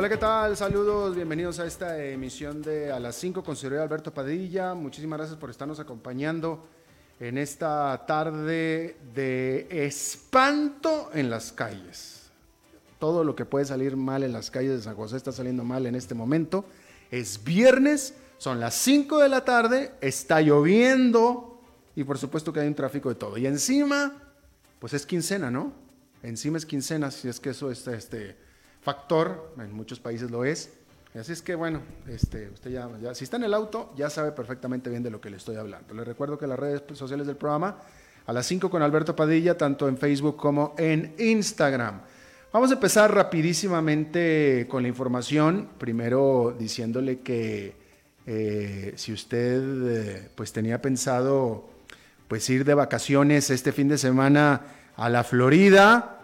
Hola, ¿qué tal? Saludos, bienvenidos a esta emisión de A las 5 con Señor Alberto Padilla. Muchísimas gracias por estarnos acompañando en esta tarde de espanto en las calles. Todo lo que puede salir mal en las calles de San José está saliendo mal en este momento. Es viernes, son las 5 de la tarde, está lloviendo y por supuesto que hay un tráfico de todo. Y encima, pues es quincena, ¿no? Encima es quincena, si es que eso está este factor, en muchos países lo es. Así es que bueno, este, usted ya, si está en el auto, ya sabe perfectamente bien de lo que le estoy hablando. Le recuerdo que las redes sociales del programa, a las 5 con Alberto Padilla, tanto en Facebook como en Instagram. Vamos a empezar rapidísimamente con la información, primero diciéndole que eh, si usted eh, pues tenía pensado pues ir de vacaciones este fin de semana a la Florida,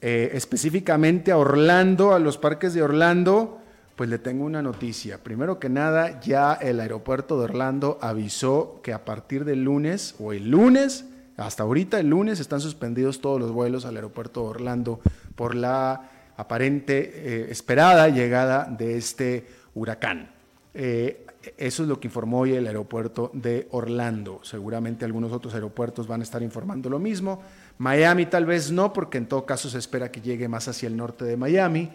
eh, específicamente a Orlando, a los parques de Orlando, pues le tengo una noticia. Primero que nada, ya el aeropuerto de Orlando avisó que a partir del lunes o el lunes, hasta ahorita el lunes, están suspendidos todos los vuelos al aeropuerto de Orlando por la aparente eh, esperada llegada de este huracán. Eh, eso es lo que informó hoy el aeropuerto de Orlando. Seguramente algunos otros aeropuertos van a estar informando lo mismo. Miami tal vez no, porque en todo caso se espera que llegue más hacia el norte de Miami,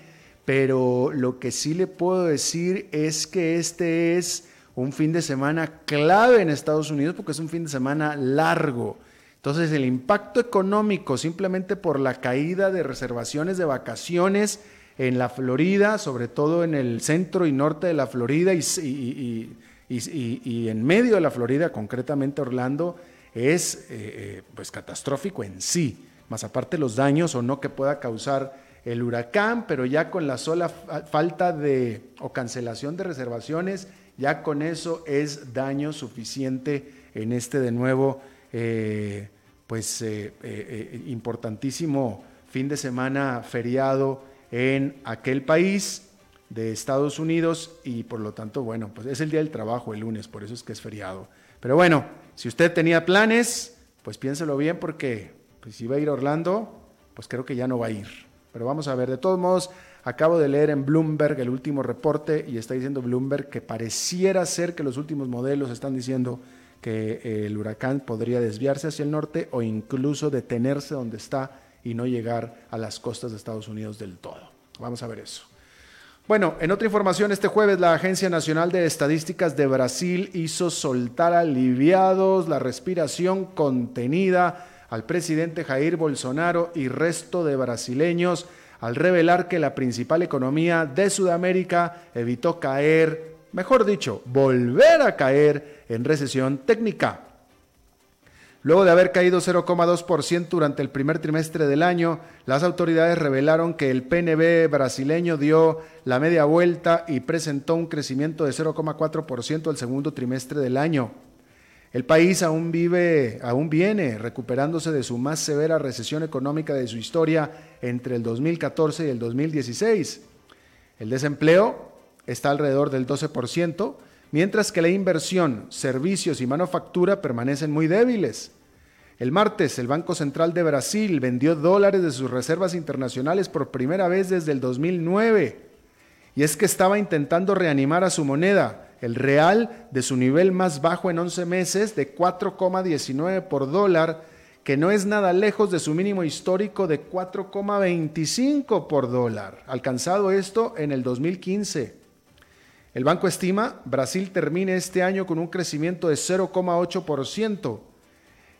pero lo que sí le puedo decir es que este es un fin de semana clave en Estados Unidos porque es un fin de semana largo. Entonces el impacto económico simplemente por la caída de reservaciones de vacaciones en la Florida, sobre todo en el centro y norte de la Florida y, y en medio de la Florida, concretamente Orlando, es eh, eh, pues catastrófico en sí, más aparte los daños o no que pueda causar el huracán, pero ya con la sola falta de o cancelación de reservaciones, ya con eso es daño suficiente en este de nuevo, eh, pues importantísimo fin de semana feriado en aquel país de Estados Unidos y por lo tanto, bueno, pues es el día del trabajo el lunes, por eso es que es feriado. Pero bueno, si usted tenía planes, pues piénselo bien porque pues, si va a ir a Orlando, pues creo que ya no va a ir. Pero vamos a ver, de todos modos, acabo de leer en Bloomberg el último reporte y está diciendo Bloomberg que pareciera ser que los últimos modelos están diciendo que eh, el huracán podría desviarse hacia el norte o incluso detenerse donde está y no llegar a las costas de Estados Unidos del todo. Vamos a ver eso. Bueno, en otra información, este jueves la Agencia Nacional de Estadísticas de Brasil hizo soltar aliviados la respiración contenida al presidente Jair Bolsonaro y resto de brasileños al revelar que la principal economía de Sudamérica evitó caer, mejor dicho, volver a caer en recesión técnica. Luego de haber caído 0,2% durante el primer trimestre del año, las autoridades revelaron que el PNB brasileño dio la media vuelta y presentó un crecimiento de 0,4% el segundo trimestre del año. El país aún vive, aún viene recuperándose de su más severa recesión económica de su historia entre el 2014 y el 2016. El desempleo está alrededor del 12%, mientras que la inversión, servicios y manufactura permanecen muy débiles. El martes, el Banco Central de Brasil vendió dólares de sus reservas internacionales por primera vez desde el 2009. Y es que estaba intentando reanimar a su moneda, el real, de su nivel más bajo en 11 meses, de 4,19 por dólar, que no es nada lejos de su mínimo histórico de 4,25 por dólar, alcanzado esto en el 2015. El banco estima Brasil termine este año con un crecimiento de 0,8%.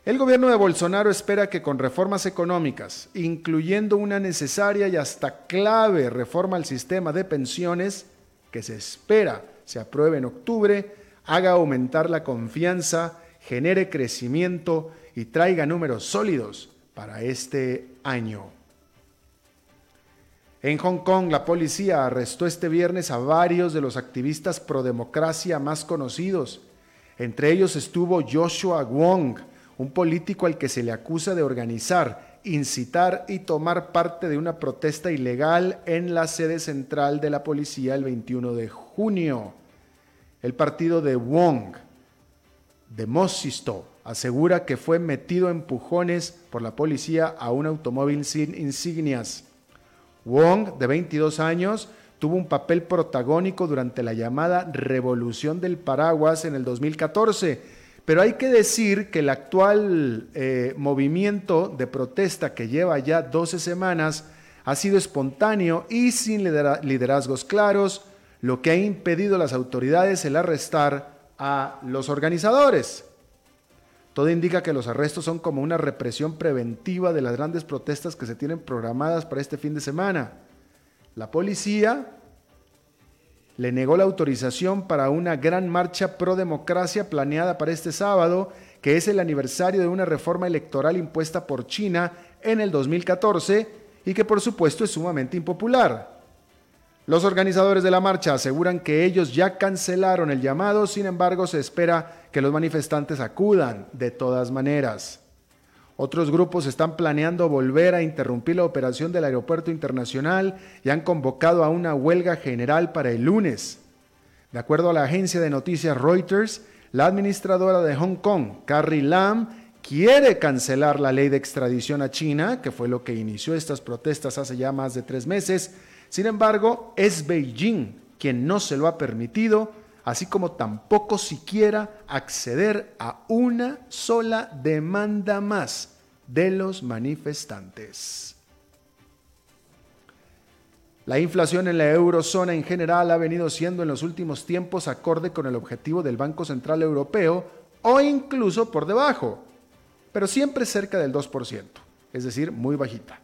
El gobierno de Bolsonaro espera que con reformas económicas, incluyendo una necesaria y hasta clave reforma al sistema de pensiones, que se espera se apruebe en octubre, haga aumentar la confianza, genere crecimiento y traiga números sólidos para este año. En Hong Kong, la policía arrestó este viernes a varios de los activistas pro democracia más conocidos. Entre ellos estuvo Joshua Wong, un político al que se le acusa de organizar, incitar y tomar parte de una protesta ilegal en la sede central de la policía el 21 de junio. El partido de Wong, de Mosisto, asegura que fue metido empujones por la policía a un automóvil sin insignias. Wong, de 22 años, tuvo un papel protagónico durante la llamada Revolución del Paraguas en el 2014, pero hay que decir que el actual eh, movimiento de protesta que lleva ya 12 semanas ha sido espontáneo y sin liderazgos claros, lo que ha impedido a las autoridades el arrestar a los organizadores. Todo indica que los arrestos son como una represión preventiva de las grandes protestas que se tienen programadas para este fin de semana. La policía le negó la autorización para una gran marcha pro democracia planeada para este sábado, que es el aniversario de una reforma electoral impuesta por China en el 2014 y que por supuesto es sumamente impopular. Los organizadores de la marcha aseguran que ellos ya cancelaron el llamado, sin embargo se espera que los manifestantes acudan de todas maneras. Otros grupos están planeando volver a interrumpir la operación del aeropuerto internacional y han convocado a una huelga general para el lunes. De acuerdo a la agencia de noticias Reuters, la administradora de Hong Kong, Carrie Lam, quiere cancelar la ley de extradición a China, que fue lo que inició estas protestas hace ya más de tres meses, sin embargo, es Beijing quien no se lo ha permitido, así como tampoco siquiera acceder a una sola demanda más de los manifestantes. La inflación en la eurozona en general ha venido siendo en los últimos tiempos acorde con el objetivo del Banco Central Europeo o incluso por debajo, pero siempre cerca del 2%, es decir, muy bajita.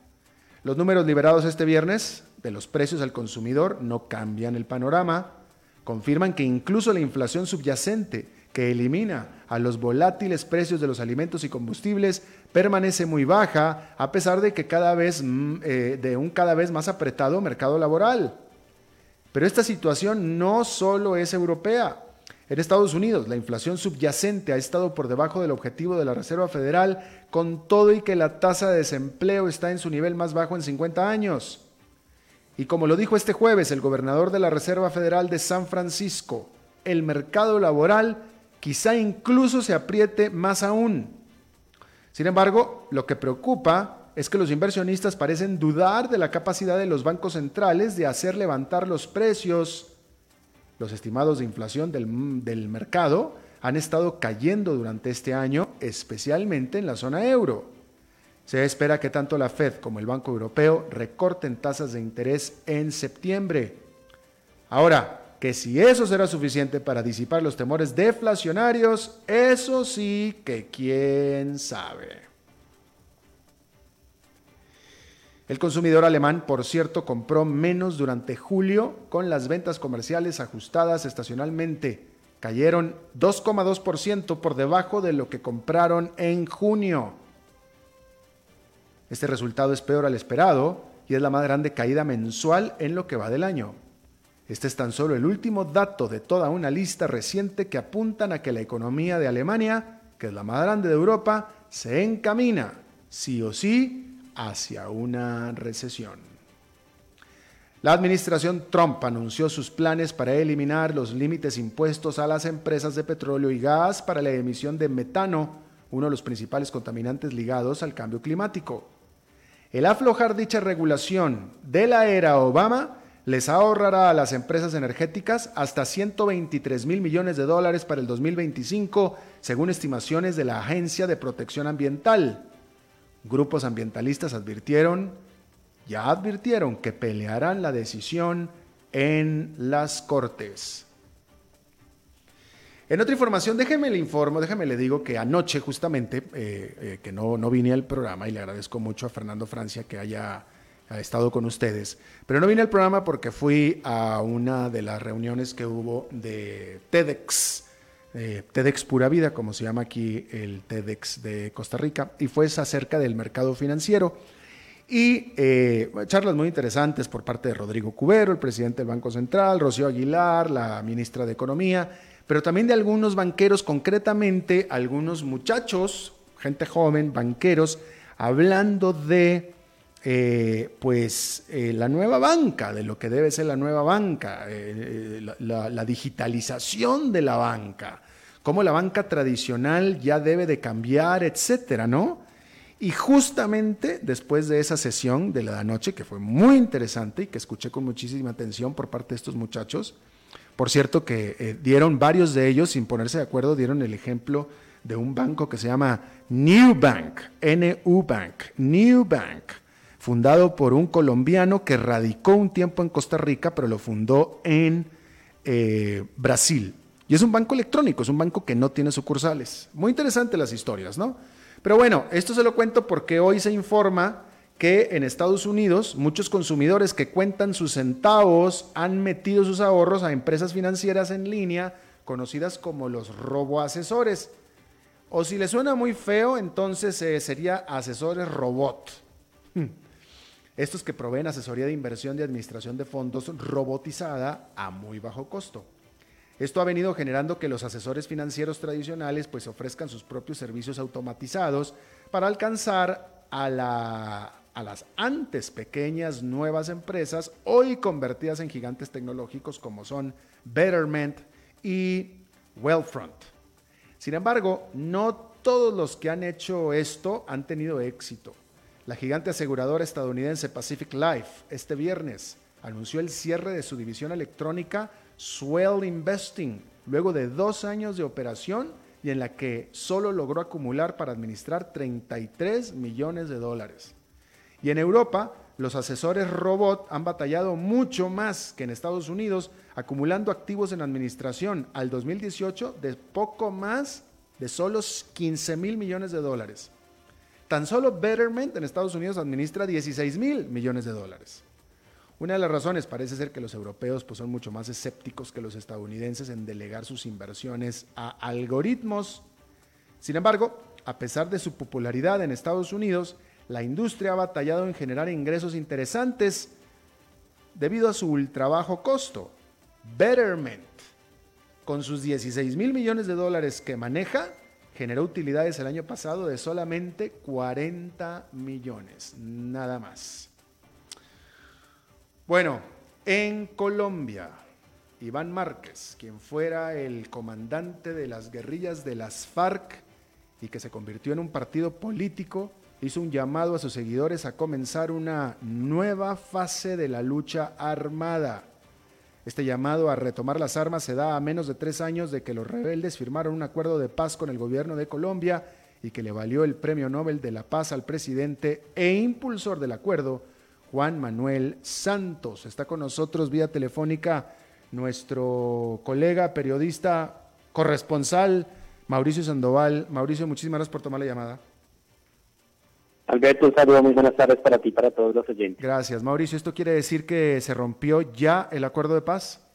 Los números liberados este viernes de los precios al consumidor no cambian el panorama, confirman que incluso la inflación subyacente que elimina a los volátiles precios de los alimentos y combustibles permanece muy baja a pesar de que cada vez mm, eh, de un cada vez más apretado mercado laboral. Pero esta situación no solo es europea. En Estados Unidos, la inflación subyacente ha estado por debajo del objetivo de la Reserva Federal, con todo y que la tasa de desempleo está en su nivel más bajo en 50 años. Y como lo dijo este jueves el gobernador de la Reserva Federal de San Francisco, el mercado laboral quizá incluso se apriete más aún. Sin embargo, lo que preocupa es que los inversionistas parecen dudar de la capacidad de los bancos centrales de hacer levantar los precios. Los estimados de inflación del, mercado han estado cayendo durante este año, especialmente en la zona euro. Se espera que tanto la Fed como el Banco Europeo recorten tasas de interés en septiembre. Ahora, que si eso será suficiente para disipar los temores deflacionarios, eso sí que quién sabe. El consumidor alemán, por cierto, compró menos durante julio con las ventas comerciales ajustadas estacionalmente. Cayeron 2,2% por debajo de lo que compraron en junio. Este resultado es peor al esperado y es la más grande caída mensual en lo que va del año. Este es tan solo el último dato de toda una lista reciente que apuntan a que la economía de Alemania, que es la más grande de Europa, se encamina, sí o sí, hacia una recesión. La administración Trump anunció sus planes para eliminar los límites impuestos a las empresas de petróleo y gas para la emisión de metano, uno de los principales contaminantes ligados al cambio climático. El aflojar dicha regulación de la era Obama les ahorrará a las empresas energéticas hasta 123 mil millones de dólares para el 2025, según estimaciones de la Agencia de Protección Ambiental. Grupos ambientalistas advirtieron, ya advirtieron que pelearán la decisión en las Cortes. En otra información, déjeme le informo, déjeme le digo que anoche justamente, eh, eh, que no, no vine al programa y le agradezco mucho a Fernando Francia que haya estado con ustedes, pero no vine al programa porque fui a una de las reuniones que hubo de TEDx, eh, TEDx Pura Vida, como se llama aquí el TEDx de Costa Rica, y fue acerca del mercado financiero. Y charlas muy interesantes por parte de Rodrigo Cubero, el presidente del Banco Central, Rocío Aguilar, la ministra de Economía, pero también de algunos banqueros, concretamente algunos muchachos, gente joven, banqueros, hablando de eh, pues eh, la nueva banca, de lo que debe ser la nueva banca, la, la, digitalización de la banca, cómo la banca tradicional ya debe de cambiar, etcétera, ¿no? Y justamente después de esa sesión de la noche, que fue muy interesante y que escuché con muchísima atención por parte de estos muchachos, por cierto que eh, dieron varios de ellos, sin ponerse de acuerdo, dieron el ejemplo de un banco que se llama New Bank, NU Bank, New Bank, fundado por un colombiano que radicó un tiempo en Costa Rica, pero lo fundó en eh, Brasil. Y es un banco electrónico, es un banco que no tiene sucursales. Muy interesante las historias, ¿no? Pero bueno, esto se lo cuento porque hoy se informa que en Estados Unidos muchos consumidores que cuentan sus centavos han metido sus ahorros a empresas financieras en línea conocidas como los roboasesores. O si le suena muy feo, entonces eh, sería asesores robot. Hmm. Estos que proveen asesoría de inversión de administración de fondos robotizada a muy bajo costo. Esto ha venido generando que los asesores financieros tradicionales pues ofrezcan sus propios servicios automatizados para alcanzar a, las antes pequeñas nuevas empresas, hoy convertidas en gigantes tecnológicos como son Betterment y Wealthfront. Sin embargo, no todos los que han hecho esto han tenido éxito. La gigante aseguradora estadounidense Pacific Life este viernes anunció el cierre de su división electrónica Swell Investing, luego de dos años de operación y en la que solo logró acumular para administrar 33 millones de dólares. Y en Europa, los asesores robot han batallado mucho más que en Estados Unidos, acumulando activos en administración al 2018 de poco más de solo 15 mil millones de dólares. Tan solo Betterment en Estados Unidos administra 16 mil millones de dólares. Una de las razones parece ser que los europeos pues, son mucho más escépticos que los estadounidenses en delegar sus inversiones a algoritmos. Sin embargo, a pesar de su popularidad en Estados Unidos, la industria ha batallado en generar ingresos interesantes debido a su ultra bajo costo. Betterment, con sus 16 mil millones de dólares que maneja, generó utilidades el año pasado de solamente 40 millones, nada más. Bueno, en Colombia, Iván Márquez, quien fuera el comandante de las guerrillas de las FARC y que se convirtió en un partido político, hizo un llamado a sus seguidores a comenzar una nueva fase de la lucha armada. Este llamado a retomar las armas se da a menos de tres años de que los rebeldes firmaron un acuerdo de paz con el gobierno de Colombia y que le valió el Premio Nobel de la Paz al presidente e impulsor del acuerdo, Juan Manuel Santos. Está con nosotros vía telefónica nuestro colega, periodista, corresponsal, Mauricio Sandoval. Mauricio, muchísimas gracias por tomar la llamada. Alberto, un saludo, muy buenas tardes para ti y para todos los oyentes. Gracias, Mauricio. ¿Esto quiere decir que se rompió ya el acuerdo de paz?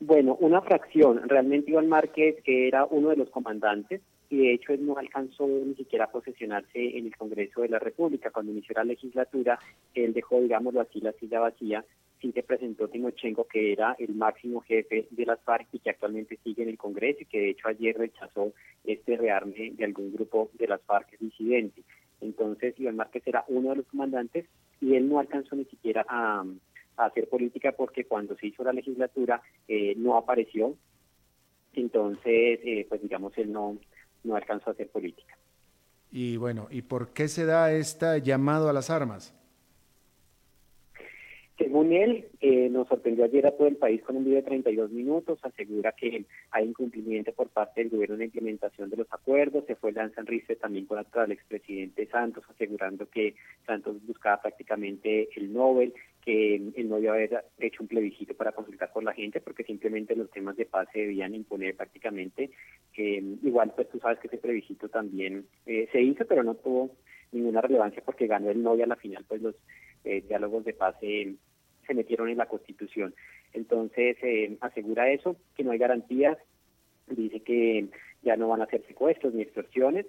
Bueno, una fracción. Realmente Iván Márquez, que era uno de los comandantes, y de hecho él no alcanzó ni siquiera a posesionarse en el Congreso de la República. Cuando inició la legislatura, él dejó, digámoslo así, la silla vacía, sí se presentó Timochenko, que era el máximo jefe de las FARC y que actualmente sigue en el Congreso y que de hecho ayer rechazó este rearme de algún grupo de las FARC disidente. Entonces Iván Márquez era uno de los comandantes y él no alcanzó ni siquiera a, hacer política porque cuando se hizo la legislatura eh, no apareció. Entonces, eh, pues digamos, él no, no alcanzó a hacer política. Y bueno, ¿y por qué se da este llamado a las armas? Según él, eh, nos sorprendió ayer a todo el país con un video de 32 minutos, asegura que hay incumplimiento por parte del gobierno en la implementación de los acuerdos, se fue Lanza Enrique también contra el expresidente Santos, asegurando que Santos buscaba prácticamente el Nobel, que él no iba a haber hecho un plebiscito para consultar con la gente, porque simplemente los temas de paz se debían imponer prácticamente. igual, pues tú sabes que ese plebiscito también eh, se hizo, pero no tuvo ninguna relevancia porque ganó el Nobel a la final, pues los eh, diálogos de paz metieron en la Constitución. Entonces, eh, asegura eso, que no hay garantías, dice que ya no van a hacer secuestros ni extorsiones,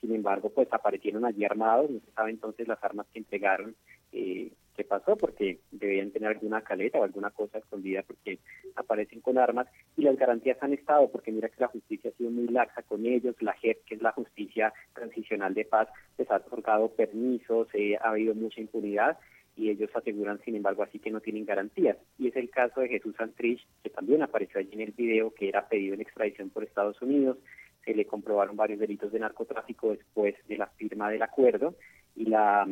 sin embargo, pues aparecieron allí armados, no se sabe entonces las armas que entregaron, eh, qué pasó, porque debían tener alguna caleta o alguna cosa escondida porque aparecen con armas y las garantías han estado, porque mira que la justicia ha sido muy laxa con ellos, la JEP, que es la justicia transicional de paz, les ha otorgado permisos, eh, ha habido mucha impunidad y ellos aseguran, sin embargo, así que no tienen garantías. Y es el caso de Jesús Santrich, que también apareció allí en el video, que era pedido en extradición por Estados Unidos. Se le comprobaron varios delitos de narcotráfico después de la firma del acuerdo y la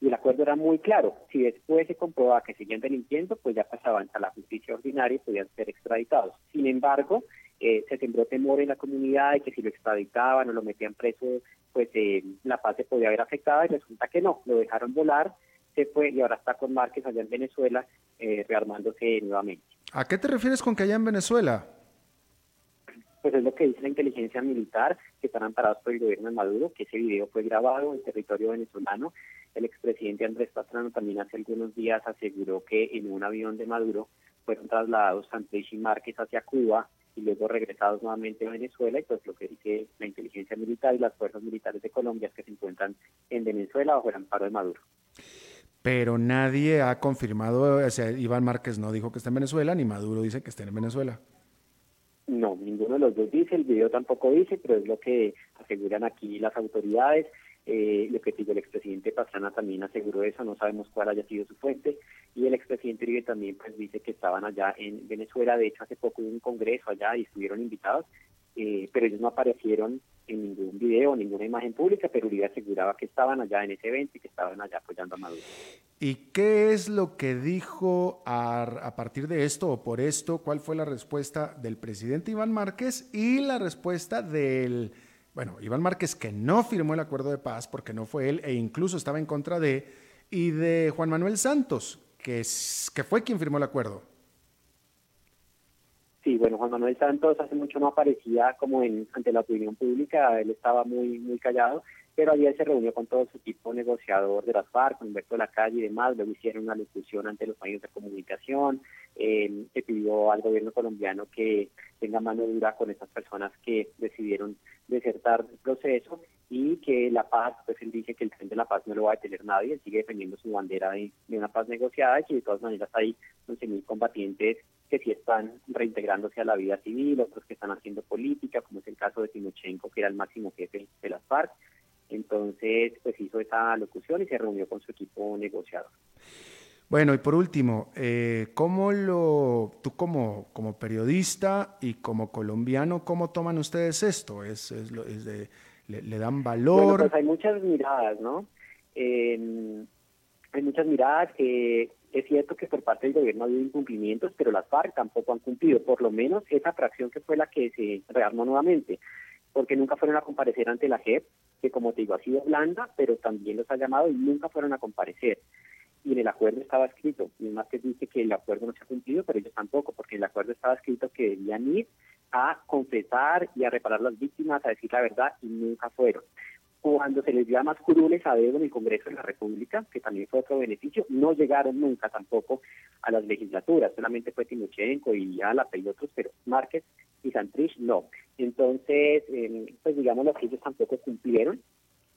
y el acuerdo era muy claro. Si después se comprobaba que seguían delinquiendo, pues ya pasaban a la justicia ordinaria y podían ser extraditados. Sin embargo, eh, se sembró temor en la comunidad de que si lo extraditaban o lo metían preso, pues eh, la paz se podía ver afectada y resulta que no, lo dejaron volar se fue y ahora está con Márquez allá en Venezuela eh, rearmándose nuevamente. ¿A qué te refieres con que allá en Venezuela? Pues es lo que dice la inteligencia militar, que están amparados por el gobierno de Maduro, que ese video fue grabado en territorio venezolano. El expresidente Andrés Pastrano también hace algunos días aseguró que en un avión de Maduro fueron trasladados Santrich y Márquez hacia Cuba y luego regresados nuevamente a Venezuela y pues lo que dice la inteligencia militar y las fuerzas militares de Colombia que se encuentran en Venezuela bajo el amparo de Maduro pero nadie ha confirmado, o sea, Iván Márquez no dijo que está en Venezuela, ni Maduro dice que está en Venezuela. No, ninguno de los dos dice, el video tampoco dice, pero es lo que aseguran aquí las autoridades. Eh, lo que digo, el expresidente Pastrana también aseguró eso, no sabemos cuál haya sido su fuente, y el expresidente Uribe también pues dice que estaban allá en Venezuela, de hecho hace poco hubo un congreso allá y estuvieron invitados, eh, pero ellos no aparecieron en ningún video, ninguna imagen pública, pero Uribe aseguraba que estaban allá en ese evento y que estaban allá apoyando a Maduro. ¿Y qué es lo que dijo a, partir de esto o por esto? ¿Cuál fue la respuesta del presidente Iván Márquez y la respuesta del, bueno, Iván Márquez que no firmó el acuerdo de paz porque no fue él e incluso estaba en contra de, y de Juan Manuel Santos, que, que fue quien firmó el acuerdo? Sí, bueno, Juan Manuel Santos hace mucho no aparecía como ante la opinión pública, él estaba muy muy callado, pero ayer se reunió con todo su equipo negociador de las FARC, con Humberto de la Calle y demás, luego hicieron una discusión ante los medios de comunicación, eh, se pidió al gobierno colombiano que tenga mano dura con estas personas que decidieron desertar del proceso y que la paz, pues él dice que el tren de la paz no lo va a detener nadie, él sigue defendiendo su bandera de, una paz negociada y que de todas maneras hay 11.000 combatientes que sí están reintegrándose a la vida civil, otros que están haciendo política, como es el caso de Timochenko, que era el máximo jefe de las FARC. Entonces, pues hizo esa locución y se reunió con su equipo negociador. Bueno, y por último, eh, ¿cómo lo, tú como, como periodista y como colombiano, cómo toman ustedes esto? ¿Es, es, es de, le, dan valor? Bueno, pues hay muchas miradas, ¿no? hay muchas miradas. Eh, es cierto que por parte del gobierno ha habido incumplimientos, pero las FARC tampoco han cumplido, por lo menos esa fracción que fue la que se rearmó nuevamente, porque nunca fueron a comparecer ante la JEP, que como te digo ha sido blanda, pero también los ha llamado y nunca fueron a comparecer. Y en el acuerdo estaba escrito, y más que dice que el acuerdo no se ha cumplido, pero ellos tampoco, porque en el acuerdo estaba escrito que debían ir a confesar y a reparar las víctimas, a decir la verdad, y nunca fueron cuando se les dio a más curules a dedo en el Congreso de la República, que también fue otro beneficio, no llegaron nunca tampoco a las legislaturas, solamente fue Timochenko y Alapa y otros, pero Márquez y Santrich no. Entonces, eh, pues digamos lo que ellos tampoco cumplieron.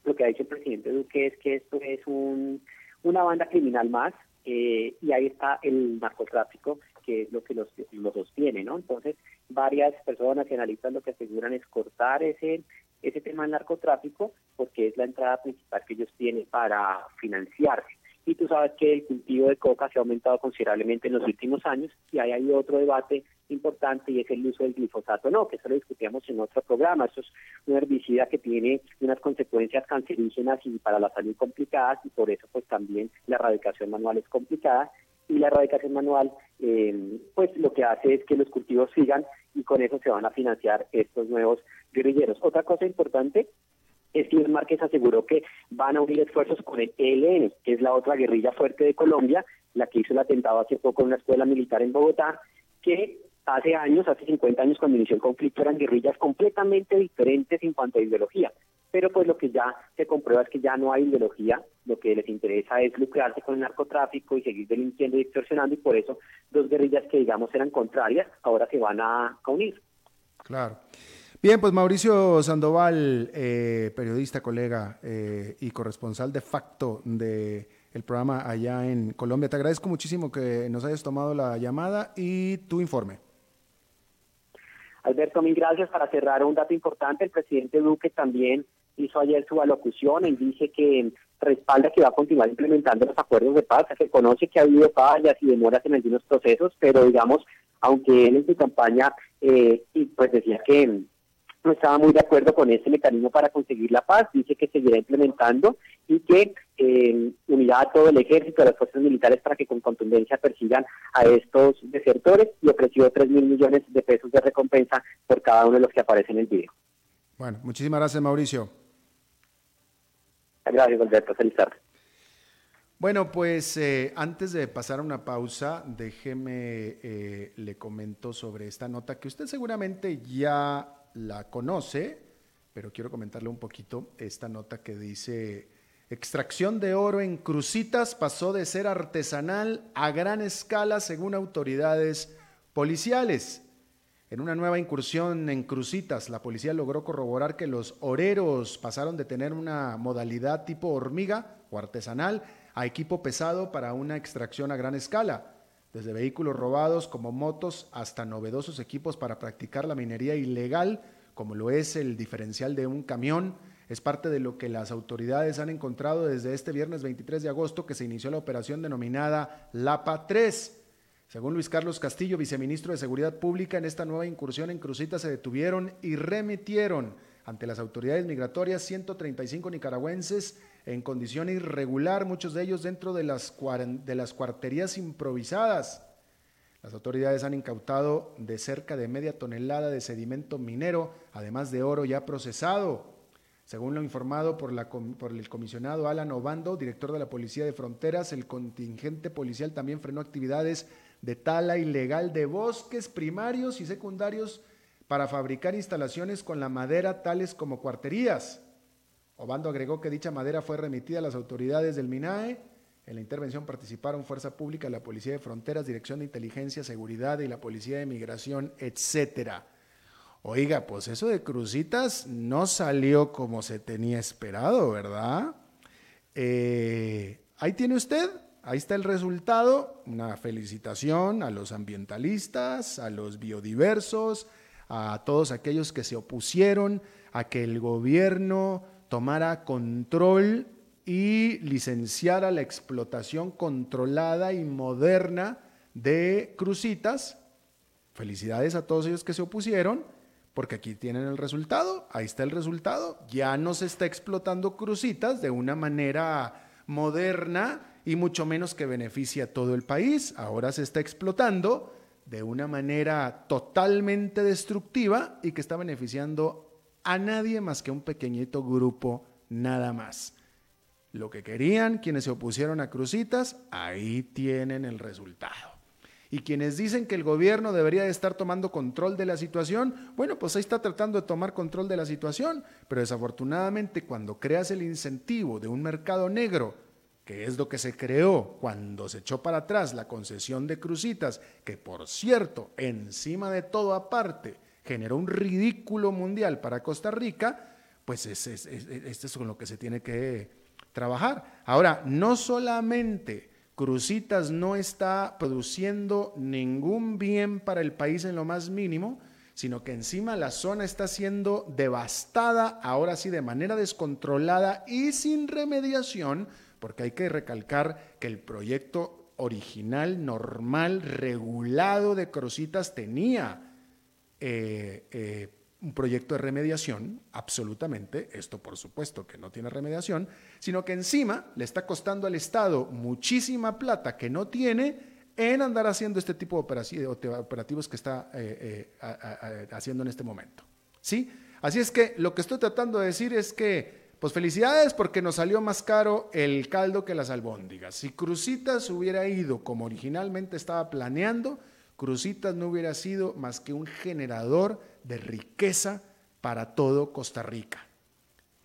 Lo que ha dicho el presidente Duque es que esto es un, una banda criminal más, eh, y ahí está el narcotráfico, que es lo que los, los sostiene, ¿no? Entonces, varias personas y analistas lo que aseguran es cortar ese ese tema del narcotráfico porque es la entrada principal que ellos tienen para financiarse. Y tú sabes que el cultivo de coca se ha aumentado considerablemente en los últimos años y ahí hay otro debate importante y es el uso del glifosato. No, que eso lo discutíamos en otro programa. Eso es un herbicida que tiene unas consecuencias cancerígenas y para la salud complicadas y por eso pues también la erradicación manual es complicada y la erradicación manual eh, pues lo que hace es que los cultivos sigan y con eso se van a financiar estos nuevos guerrilleros. Otra cosa importante es que Márquez aseguró que van a unir esfuerzos con el ELN, que es la otra guerrilla fuerte de Colombia, la que hizo el atentado hace poco en una escuela militar en Bogotá, que hace años, hace 50 años cuando inició el conflicto, eran guerrillas completamente diferentes en cuanto a ideología. Pero pues lo que ya se comprueba es que ya no hay ideología, lo que les interesa es lucrarse con el narcotráfico y seguir delinquiendo y extorsionando, y por eso dos guerrillas que digamos eran contrarias, ahora se van a, unir. Claro. Bien, pues Mauricio Sandoval, eh, periodista, colega eh, y corresponsal de facto del el programa allá en Colombia. Te agradezco muchísimo que nos hayas tomado la llamada y tu informe. Alberto, mil gracias. Para cerrar un dato importante, el presidente Duque también hizo ayer su alocución y dice que respalda que va a continuar implementando los acuerdos de paz, reconoce que ha habido fallas y demoras en algunos procesos, pero digamos, aunque él en su campaña eh, y pues decía que no estaba muy de acuerdo con ese mecanismo para conseguir la paz, dice que seguirá implementando y que eh, unirá a todo el ejército, a las fuerzas militares para que con contundencia persigan a estos desertores y ofreció 3 mil millones de pesos de recompensa por cada uno de los que aparecen en el video. Bueno, muchísimas gracias Mauricio. Gracias Alberto, feliz tarde. Bueno, pues eh, antes de pasar a una pausa, déjeme eh, le comento sobre esta nota que usted seguramente ya la conoce, pero quiero comentarle un poquito esta nota que dice, extracción de oro en Crucitas pasó de ser artesanal a gran escala según autoridades policiales. En una nueva incursión en Crucitas, la policía logró corroborar que los oreros pasaron de tener una modalidad tipo hormiga o artesanal a equipo pesado para una extracción a gran escala desde vehículos robados como motos hasta novedosos equipos para practicar la minería ilegal, como lo es el diferencial de un camión, es parte de lo que las autoridades han encontrado desde este viernes 23 de agosto que se inició la operación denominada LAPA 3. Según Luis Carlos Castillo, viceministro de Seguridad Pública, en esta nueva incursión en Cruzita se detuvieron y remitieron ante las autoridades migratorias 135 nicaragüenses en condición irregular, muchos de ellos dentro de las, de las cuarterías improvisadas. Las autoridades han incautado de cerca de media tonelada de sedimento minero, además de oro ya procesado. Según lo informado por, la, por, el comisionado Alan Obando, director de la Policía de Fronteras, el contingente policial también frenó actividades de tala ilegal de bosques primarios y secundarios para fabricar instalaciones con la madera tales como cuarterías. Obando agregó que dicha madera fue remitida a las autoridades del MINAE. En la intervención participaron Fuerza Pública, la Policía de Fronteras, Dirección de Inteligencia, Seguridad y la Policía de Migración, etcétera. Oiga, pues eso de crucitas no salió como se tenía esperado, ¿verdad? Eh, ahí tiene usted, ahí está el resultado. Una felicitación a los ambientalistas, a los biodiversos, a todos aquellos que se opusieron a que el gobierno tomara control y licenciara la explotación controlada y moderna de crucitas. Felicidades a todos ellos que se opusieron, porque aquí tienen el resultado, ahí está el resultado. Ya no se está explotando crucitas de una manera moderna y mucho menos que beneficie a todo el país. Ahora se está explotando de una manera totalmente destructiva y que está beneficiando a nadie más que un pequeñito grupo nada más. Lo que querían quienes se opusieron a Crucitas, ahí tienen el resultado. Y quienes dicen que el gobierno debería de estar tomando control de la situación, bueno, pues ahí está tratando de tomar control de la situación, pero desafortunadamente cuando creas el incentivo de un mercado negro, que es lo que se creó cuando se echó para atrás la concesión de Crucitas, que por cierto, encima de todo aparte, generó un ridículo mundial para Costa Rica, pues este es, con lo que se tiene que trabajar. Ahora, no solamente Crucitas no está produciendo ningún bien para el país en lo más mínimo, sino que encima la zona está siendo devastada, ahora sí de manera descontrolada y sin remediación, porque hay que recalcar que el proyecto original, normal, regulado de Crucitas tenía eh, eh, un proyecto de remediación, absolutamente, esto por supuesto que no tiene remediación, sino que encima le está costando al Estado muchísima plata que no tiene en andar haciendo este tipo de operativos que está eh, haciendo en este momento. ¿Sí? Así es que lo que estoy tratando de decir es que, pues felicidades porque nos salió más caro el caldo que las albóndigas. Si Crucitas hubiera ido como originalmente estaba planeando, Crucitas no hubiera sido más que un generador de riqueza para todo Costa Rica.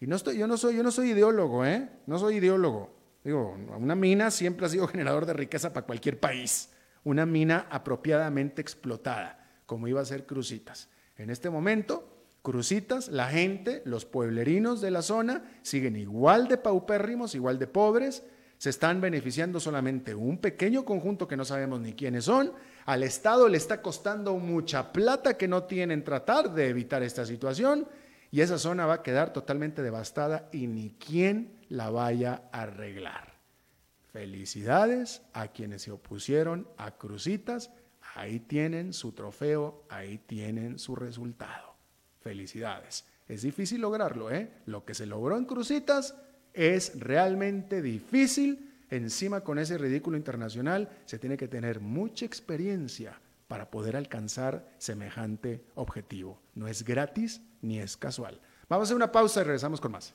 Y no estoy, yo, no soy, yo no soy ideólogo, ¿eh? No soy ideólogo. Digo, una mina siempre ha sido generador de riqueza para cualquier país. Una mina apropiadamente explotada, como iba a ser Crucitas. En este momento, Crucitas, la gente, los pueblerinos de la zona, siguen igual de paupérrimos, igual de pobres, se están beneficiando solamente un pequeño conjunto que no sabemos ni quiénes son. Al Estado le está costando mucha plata que no tienen tratar de evitar esta situación y esa zona va a quedar totalmente devastada y ni quién la vaya a arreglar. Felicidades a quienes se opusieron a Crucitas. Ahí tienen su trofeo, ahí tienen su resultado. Felicidades. Es difícil lograrlo, ¿eh? Lo que se logró en Crucitas es realmente difícil. Encima con ese ridículo internacional se tiene que tener mucha experiencia para poder alcanzar semejante objetivo. No es gratis ni es casual. Vamos a hacer una pausa y regresamos con más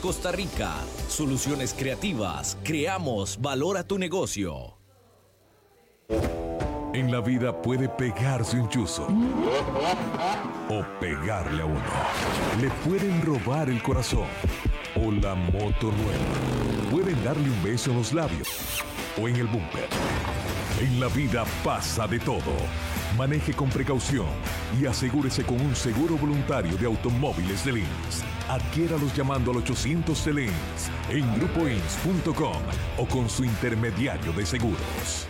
Costa Rica. Soluciones creativas. Creamos valor a tu negocio. En la vida puede pegarse un chuzo o pegarle a uno. Le pueden robar el corazón o la moto nueva. Pueden darle un beso en los labios o en el bumper. En la vida pasa de todo. Maneje con precaución y asegúrese con un seguro voluntario de automóviles de Lins. Adquiéralos llamando al 800 de Lins en grupoins.com o con su intermediario de seguros.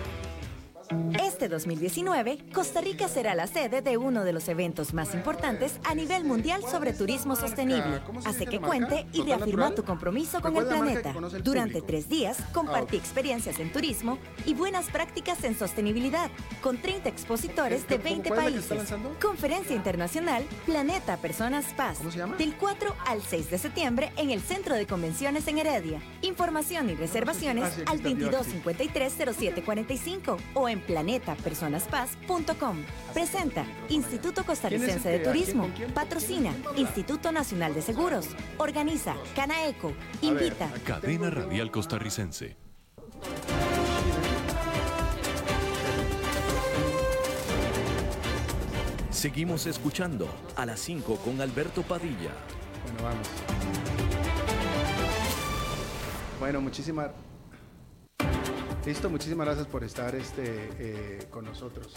Este 2019, Costa Rica será la sede de uno de los eventos más importantes a nivel mundial sobre turismo sostenible. Hace que cuente y reafirma tu compromiso con el planeta. Durante tres días, compartí ah, experiencias en turismo y buenas prácticas en sostenibilidad con 30 expositores de 20 países. Conferencia Internacional Planeta Personas Paz. Del 4 al 6 de septiembre en el Centro de Convenciones en Heredia. Información y reservaciones ah, al 2253-0745 o en planetapersonaspaz.com. Presenta Instituto Costarricense de Turismo. Patrocina Instituto Nacional de Seguros. Organiza Canaeco. Invita. Cadena Radial Costarricense. Seguimos escuchando a las 5 con Alberto Padilla. Bueno, vamos. Bueno, muchísimas Listo, muchísimas gracias por estar este, eh, con nosotros.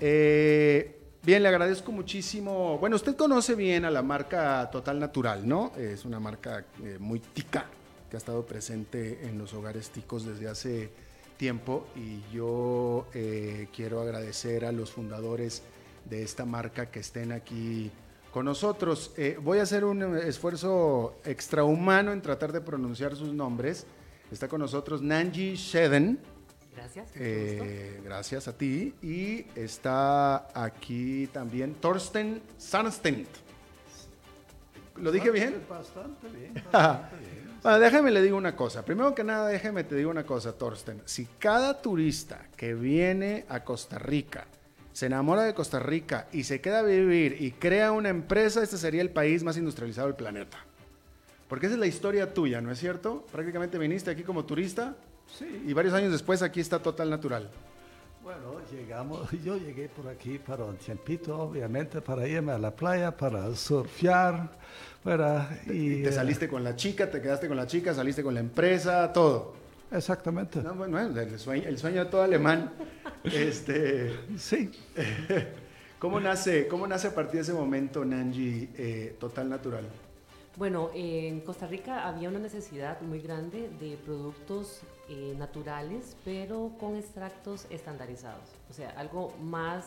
Eh, bien, le agradezco muchísimo. Bueno, usted conoce bien a la marca Total Natural, ¿no? Es una marca eh, muy tica que ha estado presente en los hogares ticos desde hace tiempo y yo quiero agradecer a los fundadores de esta marca que estén aquí con nosotros. voy a hacer un esfuerzo extrahumano en tratar de pronunciar sus nombres. Está con nosotros Nanji Shedden. Gracias. Eh, gracias a ti. Y está aquí también Thorsten Sandstein. ¿Lo dije bien? Bastante bien. Bastante bien. bueno, déjeme le digo una cosa. Primero que nada, déjeme te digo una cosa, Thorsten. Si cada turista que viene a Costa Rica se enamora de Costa Rica y se queda a vivir y crea una empresa, este sería el país más industrializado del planeta. Porque esa es la historia tuya, ¿no es cierto? Prácticamente viniste aquí como turista sí. y varios años después aquí está Total Natural. Bueno, llegamos, yo llegué por aquí para un tiempito, obviamente, para irme a la playa, para surfear, para... Y, te saliste con la chica, te quedaste con la chica, saliste con la empresa, todo. Exactamente. No, bueno, el sueño, el sueño de todo alemán. este, sí. ¿Cómo nace, ¿Cómo nace a partir de ese momento, Nanji, eh, Total Natural? Bueno, en Costa Rica había una necesidad muy grande de productos eh, naturales, pero con extractos estandarizados. O sea, algo más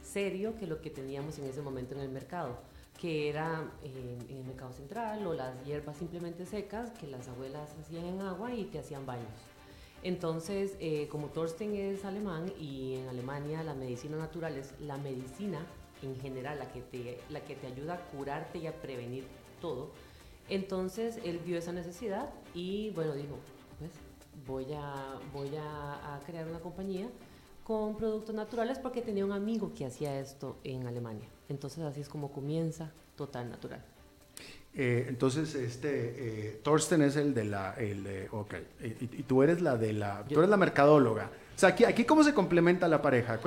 serio que lo que teníamos en ese momento en el mercado, que era eh, en el mercado central o las hierbas simplemente secas que las abuelas hacían en agua y te hacían baños. Entonces, eh, como Thorsten es alemán y en Alemania la medicina natural es la medicina en general la que te, la que te ayuda a curarte y a prevenir todo, entonces él vio esa necesidad y bueno, dijo, pues voy a, voy a, crear una compañía con productos naturales porque tenía un amigo que hacía esto en Alemania. Entonces así es como comienza Total Natural. Eh, entonces, este, eh, Thorsten es el de la, el de, ok, y, y tú eres la de la, tú eres la mercadóloga. O sea, aquí, aquí cómo se complementa la pareja.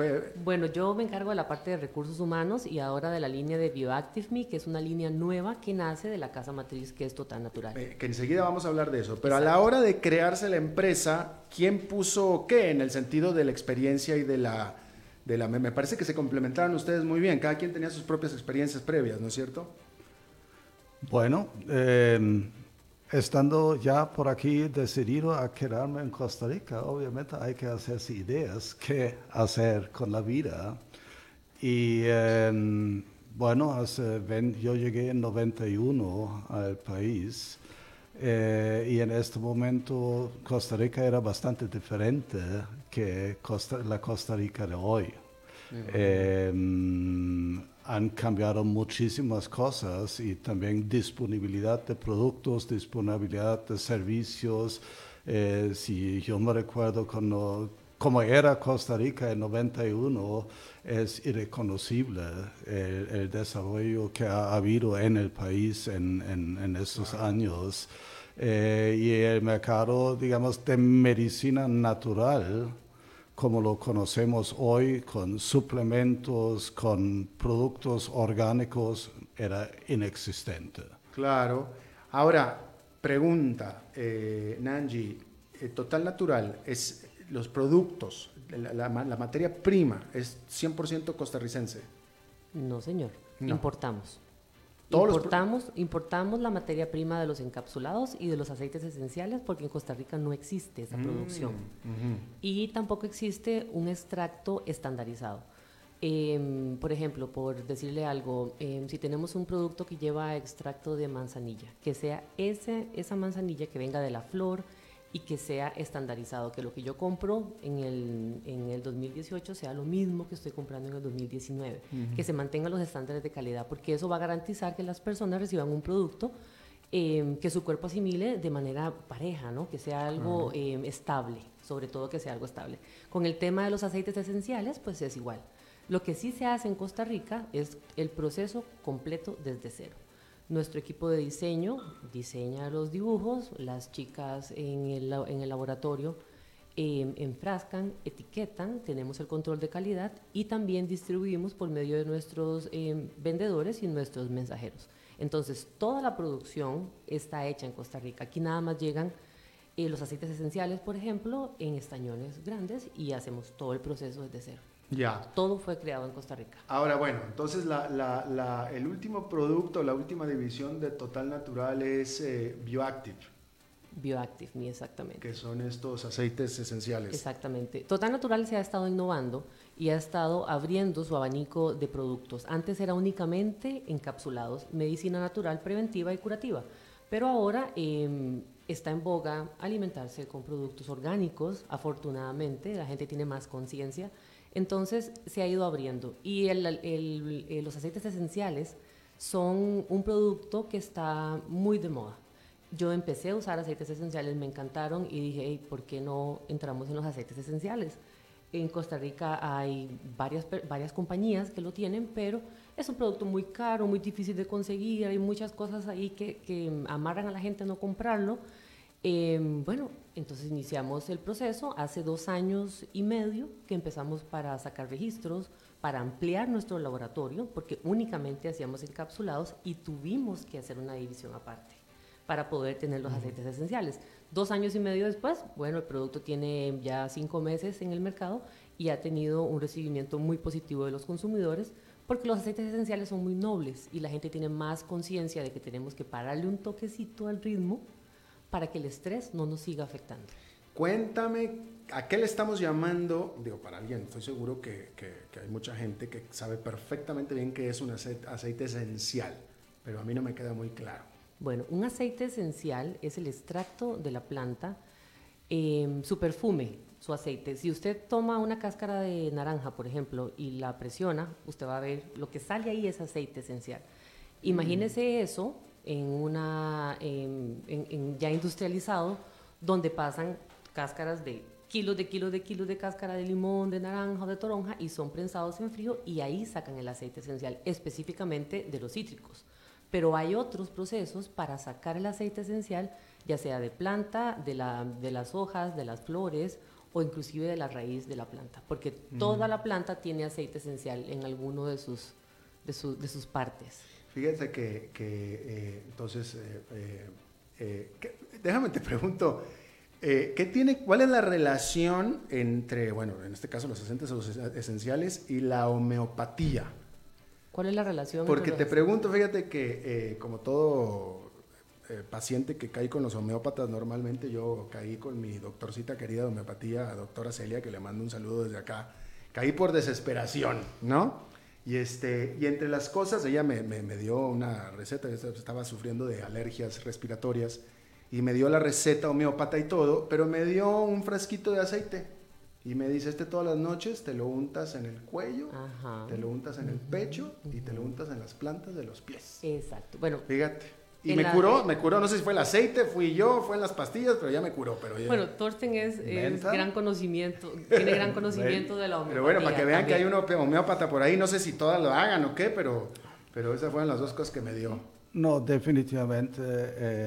Bueno, yo me encargo de la parte de recursos humanos y ahora de la línea de Bioactive Me, que es una línea nueva que nace de la casa matriz, que es total natural. Eh, que enseguida vamos a hablar de eso. Pero a la hora de crearse la empresa, ¿quién puso qué en el sentido de la experiencia y de la, de la... Me parece que se complementaron ustedes muy bien. Cada quien tenía sus propias experiencias previas, ¿no es cierto? Bueno, eh, Estando ya por aquí decidido a quedarme en Costa Rica, obviamente hay que hacerse ideas qué hacer con la vida. Y bueno, yo llegué en 91 al país eh, y en este momento Costa Rica era bastante diferente que la Costa Rica de hoy han cambiado muchísimas cosas y también disponibilidad de productos, disponibilidad de servicios. Eh, si yo me recuerdo cuando, como era Costa Rica en 91, es irreconocible el, desarrollo que ha habido en el país en, en, estos años. Eh, y el mercado, digamos, de medicina natural como lo conocemos hoy, con suplementos, con productos orgánicos, era inexistente. Claro. Ahora, pregunta, eh, Nanji, eh, Total Natural, es los productos, la, materia prima, ¿es 100% costarricense? No, señor. Importamos importamos, importamos la materia prima de los encapsulados y de los aceites esenciales porque en Costa Rica no existe esa mm, producción. Y tampoco existe un extracto estandarizado. Em, por ejemplo, por decirle algo, em, si tenemos un producto que lleva extracto de manzanilla, que sea ese, esa manzanilla que venga de la flor, y que sea estandarizado, que lo que yo compro en el, en el 2018 sea lo mismo que estoy comprando en el 2019, que se mantengan los estándares de calidad, porque eso va a garantizar que las personas reciban un producto em, que su cuerpo asimile de manera pareja, ¿no? que sea algo em, estable, sobre todo que sea algo estable. Con el tema de los aceites esenciales, pues es igual. Lo que sí se hace en Costa Rica es el proceso completo desde cero. Nuestro equipo de diseño diseña los dibujos, las chicas en el, en el laboratorio em, enfrascan, etiquetan, tenemos el control de calidad y también distribuimos por medio de nuestros em, vendedores y nuestros mensajeros. Entonces, toda la producción está hecha en Costa Rica. Aquí nada más llegan eh, los aceites esenciales, por ejemplo, en estañones grandes y hacemos todo el proceso desde cero. Ya. Todo fue creado en Costa Rica. Ahora, bueno, entonces la, el último producto, la última división de Total Natural es eh, Bioactive. Bioactive, exactamente. Que son estos aceites esenciales. Exactamente. Total Natural se ha estado innovando y ha estado abriendo su abanico de productos. Antes era únicamente encapsulados, medicina natural preventiva y curativa, pero ahora em, está en boga alimentarse con productos orgánicos, afortunadamente, la gente tiene más conciencia entonces se ha ido abriendo. Y eh, los aceites esenciales son un producto que está muy de moda. Yo empecé a usar aceites esenciales, me encantaron y dije, ¿por qué no entramos en los aceites esenciales? En Costa Rica hay varias, varias compañías que lo tienen, pero es un producto muy caro, muy difícil de conseguir, hay muchas cosas ahí que, que amarran a la gente a no comprarlo. Em, bueno, entonces iniciamos el proceso hace dos años y medio que empezamos para sacar registros, para ampliar nuestro laboratorio, porque únicamente hacíamos encapsulados y tuvimos que hacer una división aparte para poder tener los aceites esenciales. Dos años y medio después, bueno, el producto tiene ya cinco meses en el mercado y ha tenido un recibimiento muy positivo de los consumidores porque los aceites esenciales son muy nobles y la gente tiene más conciencia de que tenemos que pararle un toquecito al ritmo para que el estrés no nos siga afectando. Cuéntame, ¿a qué le estamos llamando? Digo, para alguien, estoy seguro que, que, hay mucha gente que sabe perfectamente bien que es un aceite, esencial, pero a mí no me queda muy claro. Bueno, un aceite esencial es el extracto de la planta, em, su perfume, su aceite. Si usted toma una cáscara de naranja, por ejemplo, y la presiona, usted va a ver lo que sale ahí es aceite esencial. Imagínese eso en una, ya industrializado, donde pasan cáscaras de kilos de kilos de kilos de cáscara de limón, de naranja o de toronja y son prensados en frío y ahí sacan el aceite esencial, específicamente de los cítricos. Pero hay otros procesos para sacar el aceite esencial, ya sea de planta, de, la, de las hojas, de las flores o inclusive de la raíz de la planta, porque toda la planta tiene aceite esencial en alguno de sus, de, de sus partes. Fíjate que, que eh, entonces, eh, eh, déjame te pregunto, ¿qué tiene, ¿cuál es la relación entre, bueno, en este caso los aceites esenciales y la homeopatía? ¿Cuál es la relación? Porque te pregunto, fíjate que como todo paciente que cae con los homeópatas normalmente, yo caí con mi doctorcita querida de homeopatía, doctora Celia, que le mando un saludo desde acá. Caí por desesperación, ¿no? Y, este, y entre las cosas, ella me, me, dio una receta, estaba sufriendo de alergias respiratorias, y me dio la receta homeópata y todo, pero me dio un frasquito de aceite. Y me dice, este todas las noches te lo untas en el cuello, te lo untas en el pecho y te lo untas en las plantas de los pies. Exacto. Bueno, fíjate. Y me curó, me curó, no sé si fue el aceite, fui yo, fue en las pastillas, pero ya me curó. Pero bueno, Thorsten es, gran conocimiento, tiene gran conocimiento de la homeopatía. Pero bueno, para que vean que hay un homeópata por ahí, no sé si todas lo hagan o qué, pero, pero esas fueron las dos cosas que me dio. No, definitivamente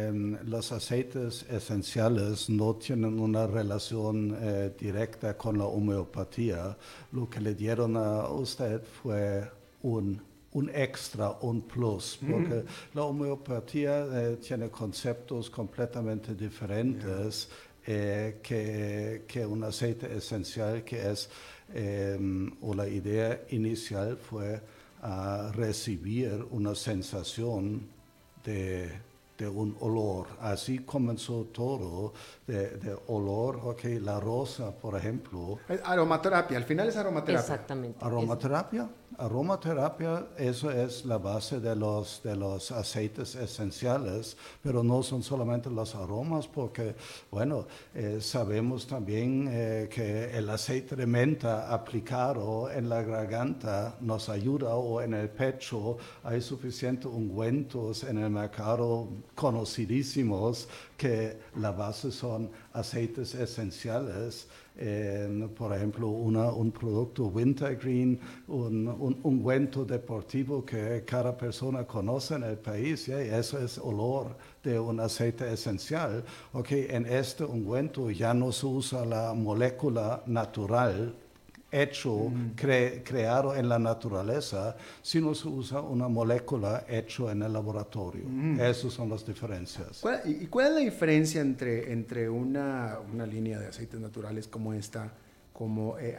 em, los aceites esenciales no tienen una relación eh, directa con la homeopatía. Lo que le dieron a usted fue un un extra, un plus, porque la homeopatía eh, tiene conceptos completamente diferentes eh, que, que, un aceite esencial que es, em, o la idea inicial fue a recibir una sensación de, de un olor. Así comenzó todo, de, de, olor, ok, la rosa, por ejemplo. Aromaterapia, al final es aromaterapia. Exactamente. Aromaterapia. Aromaterapia, eso es la base de los, de los aceites esenciales, pero no son solamente los aromas, porque, bueno, eh, sabemos también eh, que el aceite de menta aplicado en la garganta nos ayuda o en el pecho. Hay suficientes ungüentos en el mercado conocidísimos que la base son aceites esenciales por ejemplo, un producto wintergreen, un, un ungüento deportivo que cada persona conoce en el país, y eso es olor de un aceite esencial. Okay, en este ungüento ya no se usa la molécula natural hecho, creado en la naturaleza, sino se usa una molécula hecho en el laboratorio. Esas son las diferencias. y, cuál es la diferencia entre, entre una, una, línea de aceites naturales como esta, como eh,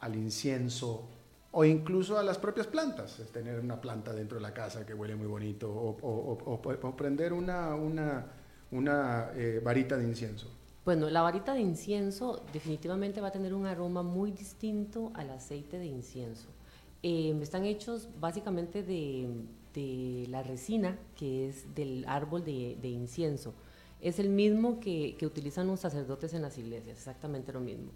al incienso o incluso a las propias plantas? Es tener una planta dentro de la casa que huele muy bonito o, prender una, una, una eh, varita de incienso. Bueno, la varita de incienso definitivamente va a tener un aroma muy distinto al aceite de incienso. Em, están hechos básicamente de, la resina que es del árbol de, incienso. Es el mismo que, utilizan los sacerdotes en las iglesias, exactamente lo mismo.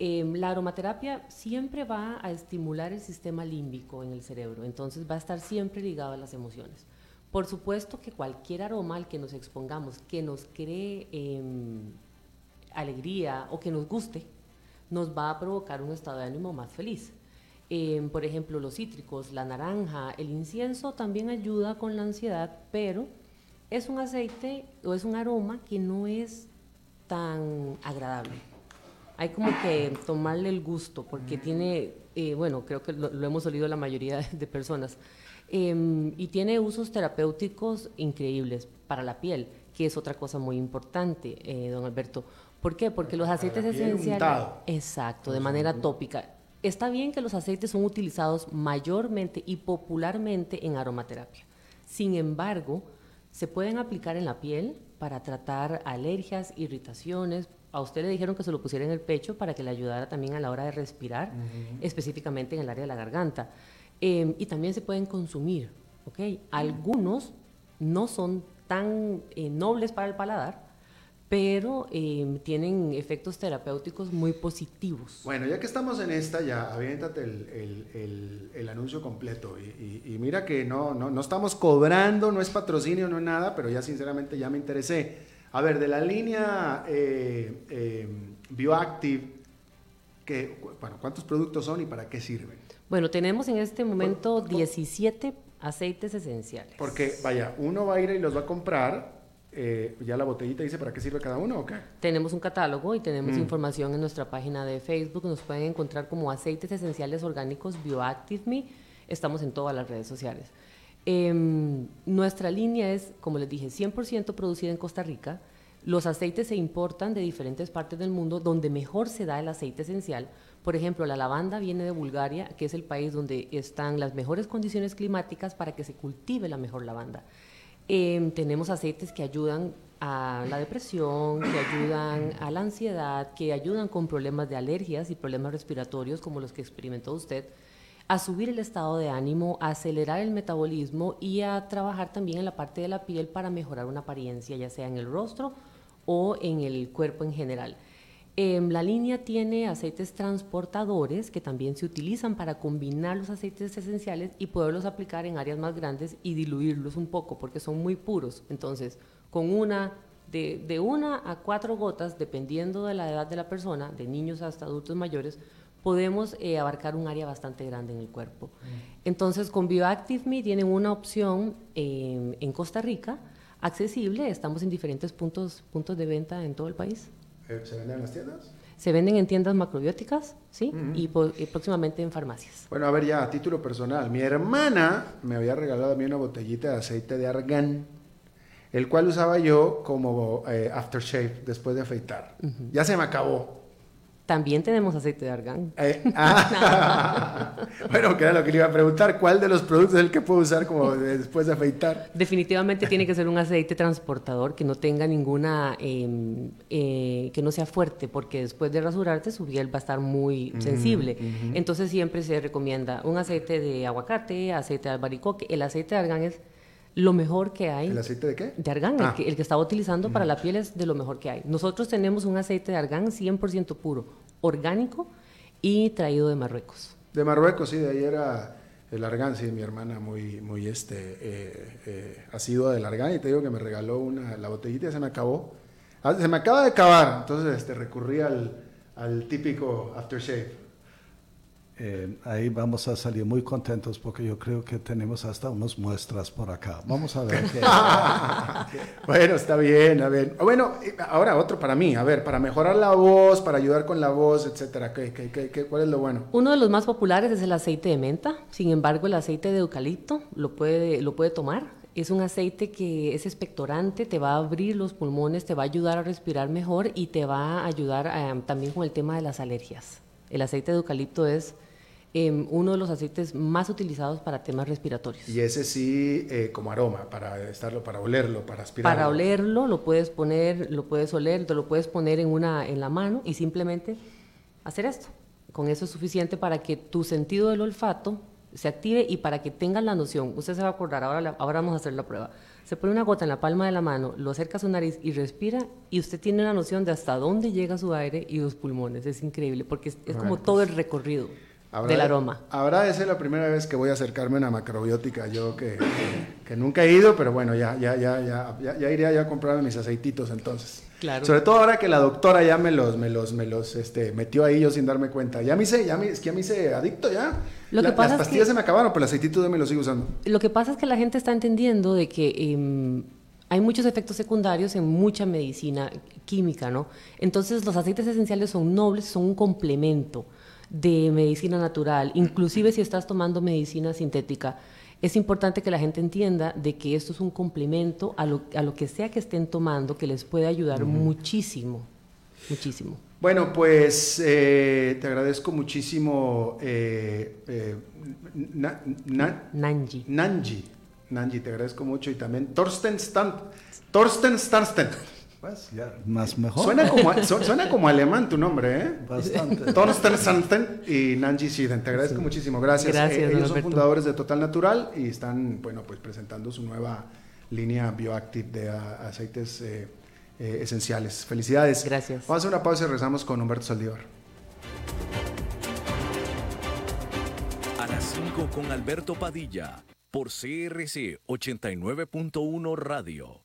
Em, la aromaterapia siempre va a estimular el sistema límbico en el cerebro, entonces va a estar siempre ligado a las emociones. Por supuesto que cualquier aroma al que nos expongamos, que nos cree em, alegría o que nos guste, nos va a provocar un estado de ánimo más feliz. Em, por ejemplo, los cítricos, la naranja, el incienso también ayuda con la ansiedad, pero es un aceite o es un aroma que no es tan agradable. Hay como que tomarle el gusto porque tiene, eh, bueno, creo que lo, hemos olido la mayoría de personas, em, y tiene usos terapéuticos increíbles para la piel, que es otra cosa muy importante, eh, don Alberto. ¿Por qué? Porque los aceites esenciales... Exacto, de manera tópica. Está bien que los aceites son utilizados mayormente y popularmente en aromaterapia. Sin embargo, se pueden aplicar en la piel para tratar alergias, irritaciones. A usted le dijeron que se lo pusiera en el pecho para que le ayudara también a la hora de respirar, específicamente en el área de la garganta. Em, y también se pueden consumir, ¿ok? Algunos no son tan eh, nobles para el paladar, pero em, tienen efectos terapéuticos muy positivos. Bueno, ya que estamos en esta, ya aviéntate el, el, el, anuncio completo. Y, mira que no, no, no, estamos cobrando, no es patrocinio, no es nada, pero ya sinceramente ya me interesé. A ver, de la línea eh, eh, Bioactive, que, bueno, ¿cuántos productos son y para qué sirven? Bueno, tenemos en este momento 17 aceites esenciales. Porque, vaya, uno va a ir y los va a comprar. Eh, ya la botellita dice para qué sirve cada uno o qué? Tenemos un catálogo y tenemos Mm. información en nuestra página de Facebook. Nos pueden encontrar como aceites esenciales orgánicos Bioactive Me. Estamos en todas las redes sociales. Em, nuestra línea es, como les dije, 100% producida en Costa Rica. Los aceites se importan de diferentes partes del mundo donde mejor se da el aceite esencial. Por ejemplo, la lavanda viene de Bulgaria, que es el país donde están las mejores condiciones climáticas para que se cultive la mejor lavanda. Em, tenemos aceites que ayudan a la depresión, que ayudan a la ansiedad, que ayudan con problemas de alergias y problemas respiratorios como los que experimentó usted, a subir el estado de ánimo, a acelerar el metabolismo y a trabajar también en la parte de la piel para mejorar una apariencia, ya sea en el rostro o en el cuerpo en general. Em, la línea tiene aceites transportadores que también se utilizan para combinar los aceites esenciales y poderlos aplicar en áreas más grandes y diluirlos un poco porque son muy puros. Entonces, con una de, de una a cuatro gotas, dependiendo de la edad de la persona, de niños hasta adultos mayores, podemos eh, abarcar un área bastante grande en el cuerpo. Entonces, con Bioactive Me tienen una opción eh, en Costa Rica accesible. Estamos en diferentes puntos, puntos de venta en todo el país. Eh, ¿Se venden en las tiendas? Se venden en tiendas macrobióticas, ¿sí? y, próximamente en farmacias. Bueno, a ver ya, a título personal. Mi hermana me había regalado a mí una botellita de aceite de argán, el cual usaba yo como eh, aftershave después de afeitar. Ya se me acabó. También tenemos aceite de argán. Eh, ah, bueno, que era lo que le iba a preguntar. ¿Cuál de los productos es el que puedo usar como de- después de afeitar? Definitivamente tiene que ser un aceite transportador que no tenga ninguna, eh, eh, que no sea fuerte, porque después de rasurarte su piel va a estar muy sensible. Entonces siempre se recomienda un aceite de aguacate, aceite de albaricoque. El aceite de argán es lo mejor que hay. ¿El aceite de qué? De argán, Ah. el, que, el que estaba utilizando para la piel es de lo mejor que hay. Nosotros tenemos un aceite de argán 100% puro, orgánico y traído de Marruecos. De Marruecos, sí, de ahí era el argán, sí, mi hermana muy, muy este, eh, eh, asidua del argán y te digo que me regaló una, la botellita y se me acabó. Ah, se me acaba de acabar, entonces este, recurrí al, al típico aftershave. Eh, ahí vamos a salir muy contentos porque yo creo que tenemos hasta unas muestras por acá. Vamos a ver qué. Bueno, está bien, a ver. Bueno, ahora otro para mí, a ver, para mejorar la voz, para ayudar con la voz, etcétera. ¿Qué, qué, qué, qué- cuál es lo bueno? Uno de los más populares es el aceite de menta. Sin embargo, el aceite de eucalipto lo puede, lo puede tomar. Es un aceite que es expectorante, te va a abrir los pulmones, te va a ayudar a respirar mejor y te va a ayudar eh, también con el tema de las alergias. El aceite de eucalipto es eh, uno de los aceites más utilizados para temas respiratorios. Y ese sí, eh, como aroma, para estarlo, para olerlo, para aspirarlo. Para olerlo lo puedes poner, lo puedes oler, te lo puedes poner en una en la mano y simplemente hacer esto. Con eso es suficiente para que tu sentido del olfato se active y para que tengas la noción. Usted se va a acordar, ahora, la- ahora vamos a hacer la prueba. Se pone una gota en la palma de la mano, lo acerca a su nariz y respira y usted tiene la noción de hasta dónde llega su aire y los pulmones. Es increíble porque es, es como Bueno, todo el recorrido Habrá del de- aroma. Habrá de ser la primera vez que voy a acercarme a una macrobiótica, yo que, que, que nunca he ido, pero bueno, ya, ya, ya, ya, ya, ya iré ya a comprarme mis aceititos entonces. Claro. Sobre todo ahora que la doctora ya me los, me los, me los este, metió ahí yo sin darme cuenta. Ya me hice, ya me, es que ya me hice adicto ya. Lo La- que pasa las es pastillas que- se me acabaron, pero el aceitito yo me lo sigo usando. Lo que pasa es que la gente está entendiendo de que em, hay muchos efectos secundarios en mucha medicina química, ¿no? Entonces los aceites esenciales son nobles, son un complemento de medicina natural, inclusive si estás tomando medicina sintética. Es importante que la gente entienda de que esto es un complemento a lo, a lo que sea que estén tomando, que les puede ayudar muchísimo, muchísimo. Bueno, pues eh, te agradezco muchísimo, eh, eh, na- na- Nanji. Nanji. Nanji, te agradezco mucho. Y también Torsten Stan, Torsten Starsten. Pues ya, más mejor. Suena como, su- suena como alemán tu nombre, ¿eh? Bastante. Torsten y Nanji Siden. Te agradezco muchísimo. Gracias. Gracias, Eh, ellos son Alberto. fundadores de Total Natural y están, bueno, pues presentando su nueva línea Bioactive de a- aceites eh, eh, esenciales. Felicidades. Gracias. Vamos a hacer una pausa y regresamos con Humberto Saldívar. A las 5 con Alberto Padilla por CRC 89.1 Radio.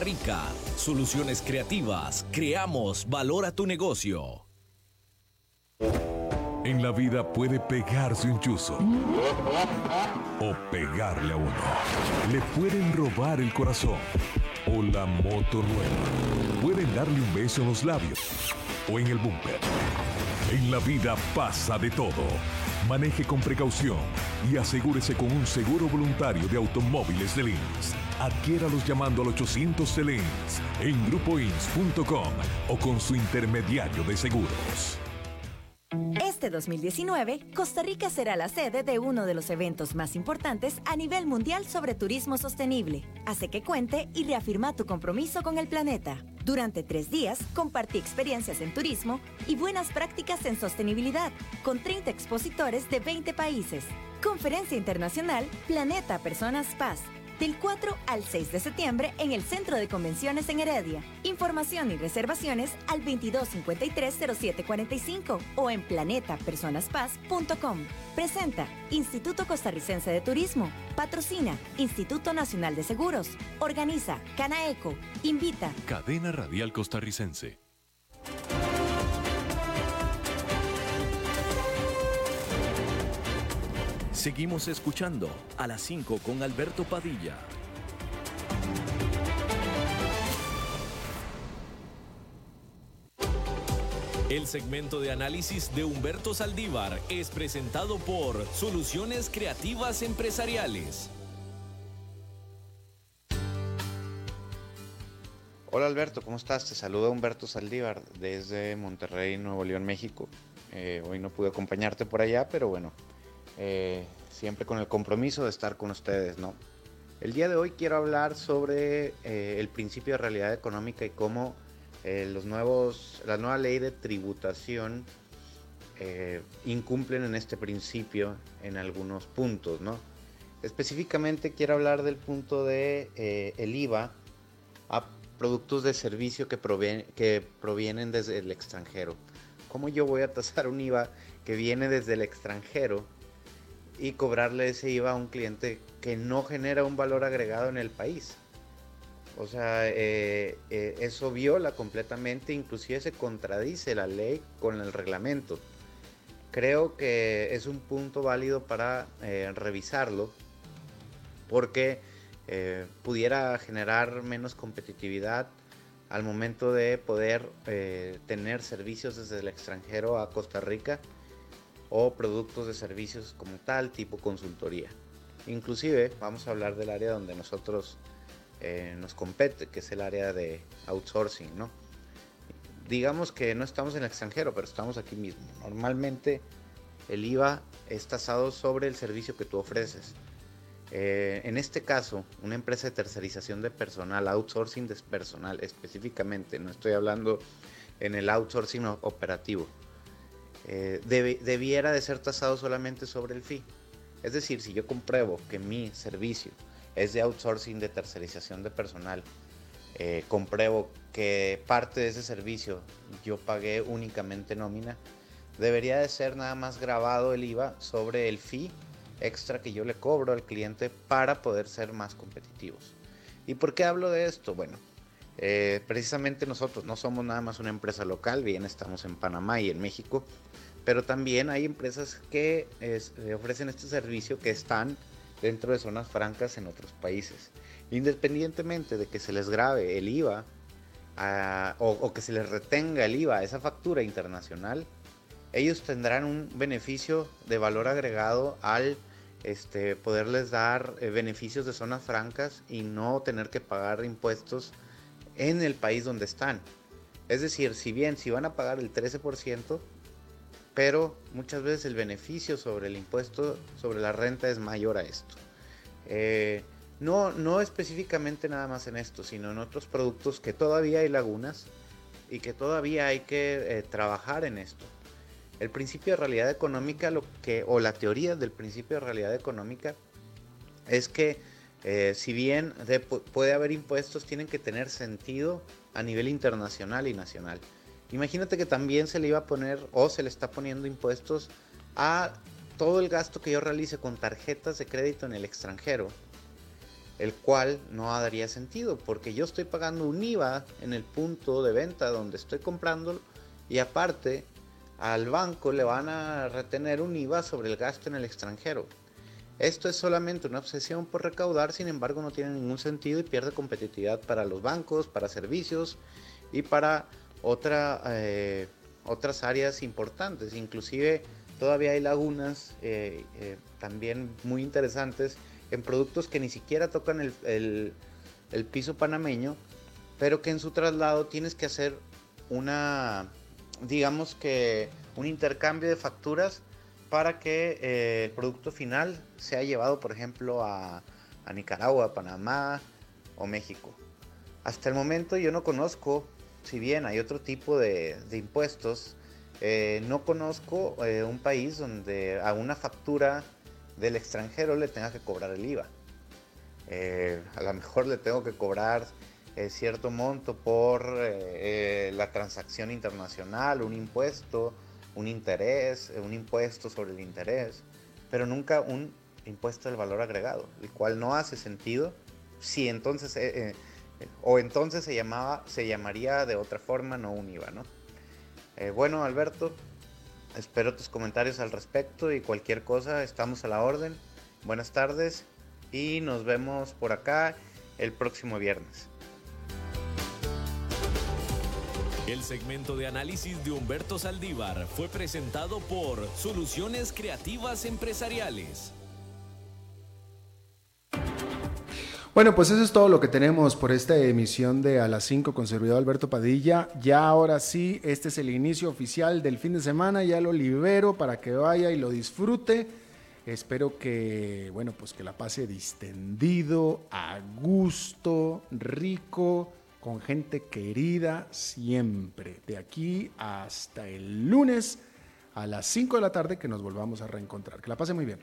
Rica. Soluciones creativas. Creamos valor a tu negocio. En la vida puede pegarse un chuzo o pegarle a uno. Le pueden robar el corazón o la moto nueva. Pueden darle un beso en los labios o en el bumper. En la vida pasa de todo. Maneje con precaución y asegúrese con un seguro voluntario de automóviles de Lins. Adquiéralos llamando al 800 de Lins en grupoins.com o con su intermediario de seguros. Este 2019, Costa Rica será la sede de uno de los eventos más importantes a nivel mundial sobre turismo sostenible. Hace que cuente y reafirma tu compromiso con el planeta. Durante tres días, compartí experiencias en turismo y buenas prácticas en sostenibilidad, con 30 expositores de 20 países. Conferencia Internacional Planeta Personas Paz del 4 al 6 de septiembre en el Centro de Convenciones en Heredia. Información y reservaciones al 2253-0745 o en planetapersonaspaz.com. Presenta Instituto Costarricense de Turismo. Patrocina Instituto Nacional de Seguros. Organiza Canaeco. Invita Cadena Radial Costarricense. Seguimos escuchando a las 5 con Alberto Padilla. El segmento de análisis de Humberto Saldívar es presentado por Soluciones Creativas Empresariales. Hola Alberto, ¿cómo estás? Te saluda Humberto Saldívar desde Monterrey, Nuevo León, México. Eh, hoy no pude acompañarte por allá, pero bueno, eh, siempre con el compromiso de estar con ustedes, ¿no? El día de hoy quiero hablar sobre eh, el principio de realidad económica y cómo eh, los nuevos, la nueva ley de tributación incumplen en este principio en algunos puntos, ¿no? Específicamente quiero hablar del punto de el IVA a productos de servicio que, que provienen desde el extranjero. ¿Cómo yo voy a tasar un IVA que viene desde el extranjero y cobrarle ese IVA a un cliente que no genera un valor agregado en el país. O sea, eh, eh, eso viola completamente, inclusive se contradice la ley con el reglamento. Creo que es un punto válido para eh, revisarlo porque pudiera generar menos competitividad al momento de poder tener servicios desde el extranjero a Costa Rica o productos de servicios como tal, tipo consultoría. Inclusive vamos a hablar del área donde nosotros eh, nos compete, que es el área de outsourcing, ¿no? Digamos que no estamos en el extranjero, pero estamos aquí mismo. Normalmente el IVA es tasado sobre el servicio que tú ofreces. Eh, en este caso, una empresa de tercerización de personal, outsourcing de personal específicamente, no estoy hablando en el outsourcing operativo, eh, debiera de ser tasado solamente sobre el fee. Es decir, si yo compruebo que mi servicio es de outsourcing de tercerización de personal, eh, compruebo que parte de ese servicio yo pagué únicamente nómina, debería de ser nada más grabado el IVA sobre el fee extra que yo le cobro al cliente para poder ser más competitivos. ¿Y por qué hablo de esto? Bueno, eh, precisamente nosotros no somos nada más una empresa local, bien estamos en Panamá y en México, pero también hay empresas que eh, ofrecen este servicio que están dentro de zonas francas en otros países. Independientemente de que se les grabe el IVA ah, o, que se les retenga el IVA a esa factura internacional, ellos tendrán un beneficio de valor agregado al este, poderles dar eh, beneficios de zonas francas y no tener que pagar impuestos en el país donde están. Es decir, si bien si van a pagar el 13%, pero muchas veces el beneficio sobre el impuesto sobre la renta es mayor a esto. Eh, no, no específicamente nada más en esto, sino en otros productos que todavía hay lagunas y que todavía hay que eh, trabajar en esto. El principio de realidad económica, lo que, o la teoría del principio de realidad económica, es que eh, si bien puede haber impuestos, tienen que tener sentido a nivel internacional y nacional. Imagínate que también se le iba a poner o se le está poniendo impuestos a todo el gasto que yo realice con tarjetas de crédito en el extranjero el cual no daría sentido porque yo estoy pagando un IVA en el punto de venta donde estoy comprando y aparte al banco le van a retener un IVA sobre el gasto en el extranjero. Esto es solamente una obsesión por recaudar, sin embargo no tiene ningún sentido y pierde competitividad para los bancos, para servicios y para otra, eh, otras áreas importantes. Inclusive todavía hay lagunas eh, eh, también muy interesantes en productos que ni siquiera tocan el, piso panameño, pero que en su traslado tienes que hacer una, digamos que un intercambio de facturas para que eh, el producto final sea llevado, por ejemplo, a, Nicaragua, Panamá o México. Hasta el momento yo no conozco, si bien hay otro tipo de, impuestos, eh, no conozco eh, un país donde a una factura del extranjero le tenga que cobrar el IVA. Eh, a lo mejor le tengo que cobrar eh, cierto monto por eh, la transacción internacional, un impuesto, un interés, un impuesto sobre el interés, pero nunca un impuesto del valor agregado, el cual no hace sentido si entonces o entonces se llamaba se llamaría de otra forma no un IVA, ¿no? bueno, Alberto, Espero tus comentarios al respecto y cualquier cosa, estamos a la orden. Buenas tardes y nos vemos por acá el próximo viernes. El segmento de análisis de Humberto Saldívar fue presentado por Soluciones Creativas Empresariales. Bueno, pues eso es todo lo que tenemos por esta emisión de A las 5 con servidor Alberto Padilla. Ya ahora sí, este es el inicio oficial del fin de semana, ya lo libero para que vaya y lo disfrute. Espero que, bueno, pues que la pase distendido, a gusto, rico, con gente querida siempre. De aquí hasta el lunes a las 5 de la tarde que nos volvamos a reencontrar. Que la pase muy bien.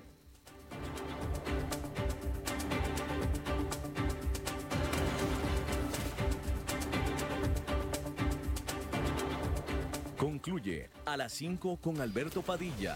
Concluye a las 5 con Alberto Padilla.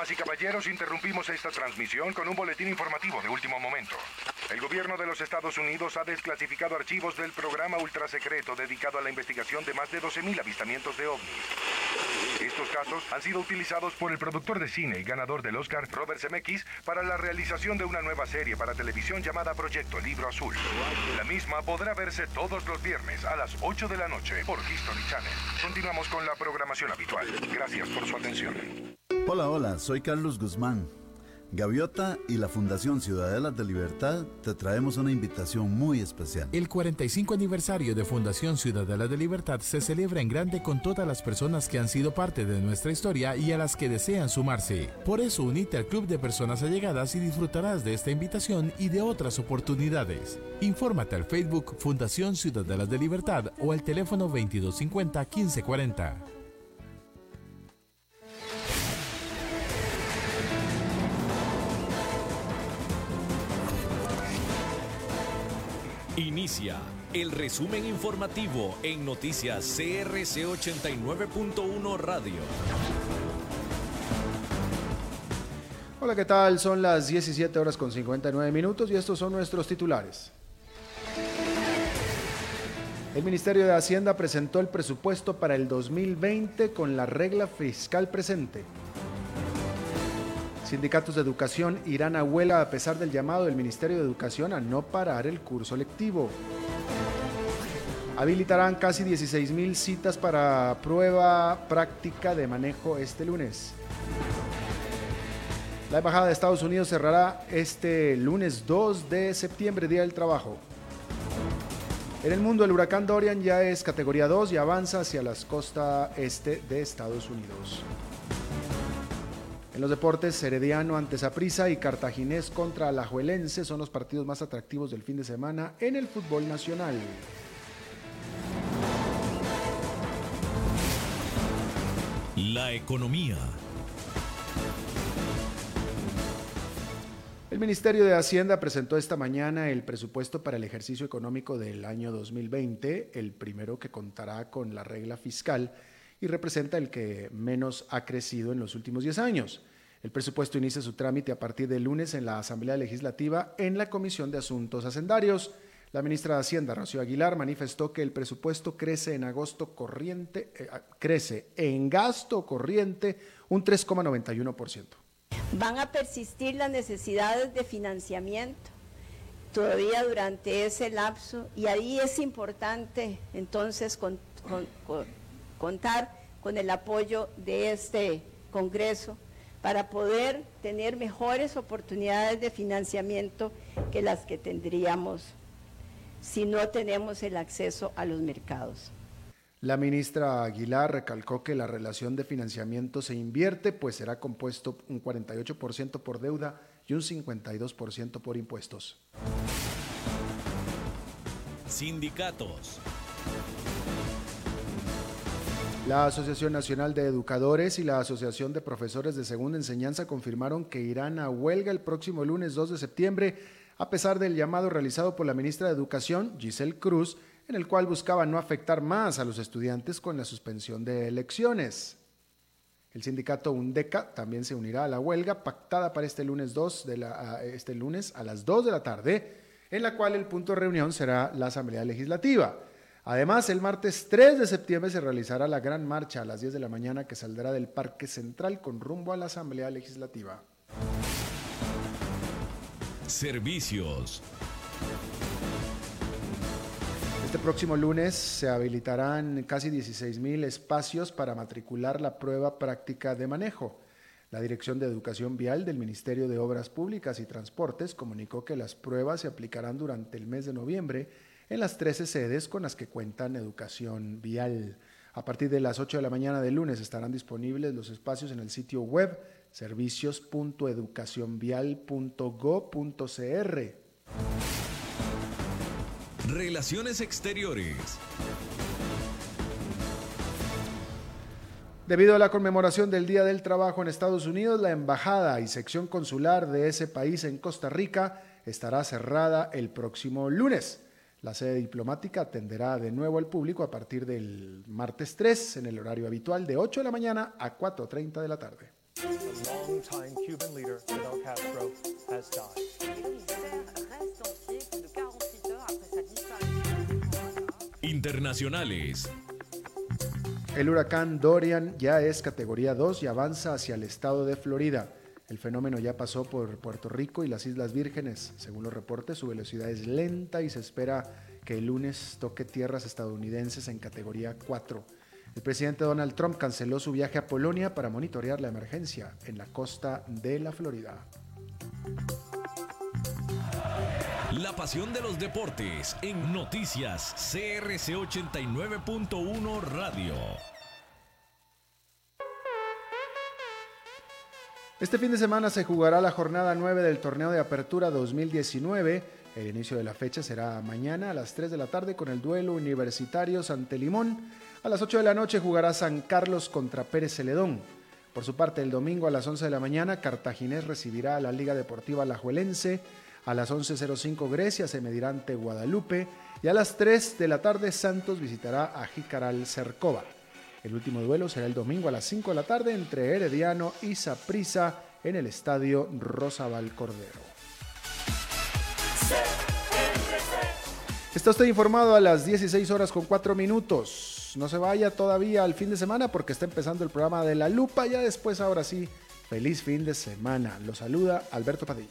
Damas y caballeros, interrumpimos esta transmisión con un boletín informativo de último momento. El gobierno de los Estados Unidos ha desclasificado archivos del programa ultrasecreto dedicado a la investigación de más de 12.000 avistamientos de ovnis. Estos casos han sido utilizados por el productor de cine y ganador del Oscar, Robert Zemeckis, para la realización de una nueva serie para televisión llamada Proyecto Libro Azul. La misma podrá verse todos los viernes a las 8 de la noche por History Channel. Continuamos con la programación habitual. Gracias por su atención. Hola, hola, soy Carlos Guzmán. Gaviota y la Fundación Ciudadelas de Libertad te traemos una invitación muy especial. El 45 aniversario de Fundación Ciudadela de Libertad se celebra en grande con todas las personas que han sido parte de nuestra historia y a las que desean sumarse. Por eso unite al Club de Personas Allegadas y disfrutarás de esta invitación y de otras oportunidades. Infórmate al Facebook Fundación Ciudadelas de Libertad o al teléfono 2250 1540. Inicia el resumen informativo en noticias CRC 89.1 Radio. Hola, ¿qué tal? Son las 17 horas con 59 minutos y estos son nuestros titulares. El Ministerio de Hacienda presentó el presupuesto para el 2020 con la regla fiscal presente. Sindicatos de educación irán a huelga a pesar del llamado del Ministerio de Educación a no parar el curso lectivo. Habilitarán casi 16 mil citas para prueba práctica de manejo este lunes. La Embajada de Estados Unidos cerrará este lunes 2 de septiembre, Día del Trabajo. En el mundo, el huracán Dorian ya es categoría 2 y avanza hacia las costas este de Estados Unidos. En los deportes, Herediano ante Saprissa y Cartaginés contra Alajuelense son los partidos más atractivos del fin de semana en el fútbol nacional. La economía. El Ministerio de Hacienda presentó esta mañana el presupuesto para el ejercicio económico del año 2020, el primero que contará con la regla fiscal y representa el que menos ha crecido en los últimos 10 años. El presupuesto inicia su trámite a partir del lunes en la Asamblea Legislativa en la Comisión de Asuntos Hacendarios. La ministra de Hacienda, Rocío Aguilar, manifestó que el presupuesto crece en agosto corriente, eh, crece en gasto corriente un 3,91% van a persistir las necesidades de financiamiento todavía durante ese lapso y ahí es importante entonces contar con el apoyo de este Congreso para poder tener mejores oportunidades de financiamiento que las que tendríamos si no tenemos el acceso a los mercados. La ministra Aguilar recalcó que la relación de financiamiento se invierte, pues será compuesto un 48% por deuda y un 52% por impuestos. Sindicatos. La Asociación Nacional de Educadores y la Asociación de Profesores de Segunda Enseñanza confirmaron que irán a huelga el próximo lunes 2 de septiembre, a pesar del llamado realizado por la ministra de Educación, Giselle Cruz, en el cual buscaba no afectar más a los estudiantes con la suspensión de elecciones. El sindicato UNDECA también se unirá a la huelga pactada para este lunes, 2 de la, este lunes a las 2 de la tarde, en la cual el punto de reunión será la Asamblea Legislativa. Además, el martes 3 de septiembre se realizará la gran marcha a las 10 de la mañana que saldrá del Parque Central con rumbo a la Asamblea Legislativa. Servicios. Este próximo lunes se habilitarán casi 16.000 espacios para matricular la prueba práctica de manejo. La Dirección de Educación Vial del Ministerio de Obras Públicas y Transportes comunicó que las pruebas se aplicarán durante el mes de noviembre en las 13 sedes con las que cuentan educación vial. A partir de las 8 de la mañana del lunes estarán disponibles los espacios en el sitio web servicios.educacionvial.go.cr. Relaciones Exteriores. Debido a la conmemoración del Día del Trabajo en Estados Unidos, la embajada y sección consular de ese país en Costa Rica estará cerrada el próximo lunes. La sede diplomática atenderá de nuevo al público a partir del martes 3 en el horario habitual de 8 de la mañana a 4.30 de la tarde. Internacionales. El huracán Dorian ya es categoría 2 y avanza hacia el estado de Florida. El fenómeno ya pasó por Puerto Rico y las Islas Vírgenes. Según los reportes, su velocidad es lenta y se espera que el lunes toque tierras estadounidenses en categoría 4. El presidente Donald Trump canceló su viaje a Polonia para monitorear la emergencia en la costa de la Florida. La pasión de los deportes en noticias CRC 89.1 Radio. Este fin de semana se jugará la jornada 9 del torneo de apertura 2019. El inicio de la fecha será mañana a las 3 de la tarde con el duelo universitario Sante Limón. A las 8 de la noche jugará San Carlos contra Pérez Celedón. Por su parte, el domingo a las 11 de la mañana, Cartaginés recibirá a la Liga Deportiva Alajuelense. A las 11.05 Grecia se medirá ante Guadalupe y a las 3 de la tarde Santos visitará a Jicaral Cercova. El último duelo será el domingo a las 5 de la tarde entre Herediano y Saprissa en el estadio Rosabal Cordero. Está usted informado a las 16 horas con 4 minutos. No se vaya todavía al fin de semana porque está empezando el programa de La Lupa. Ya después, ahora sí, feliz fin de semana. Lo saluda Alberto Padilla.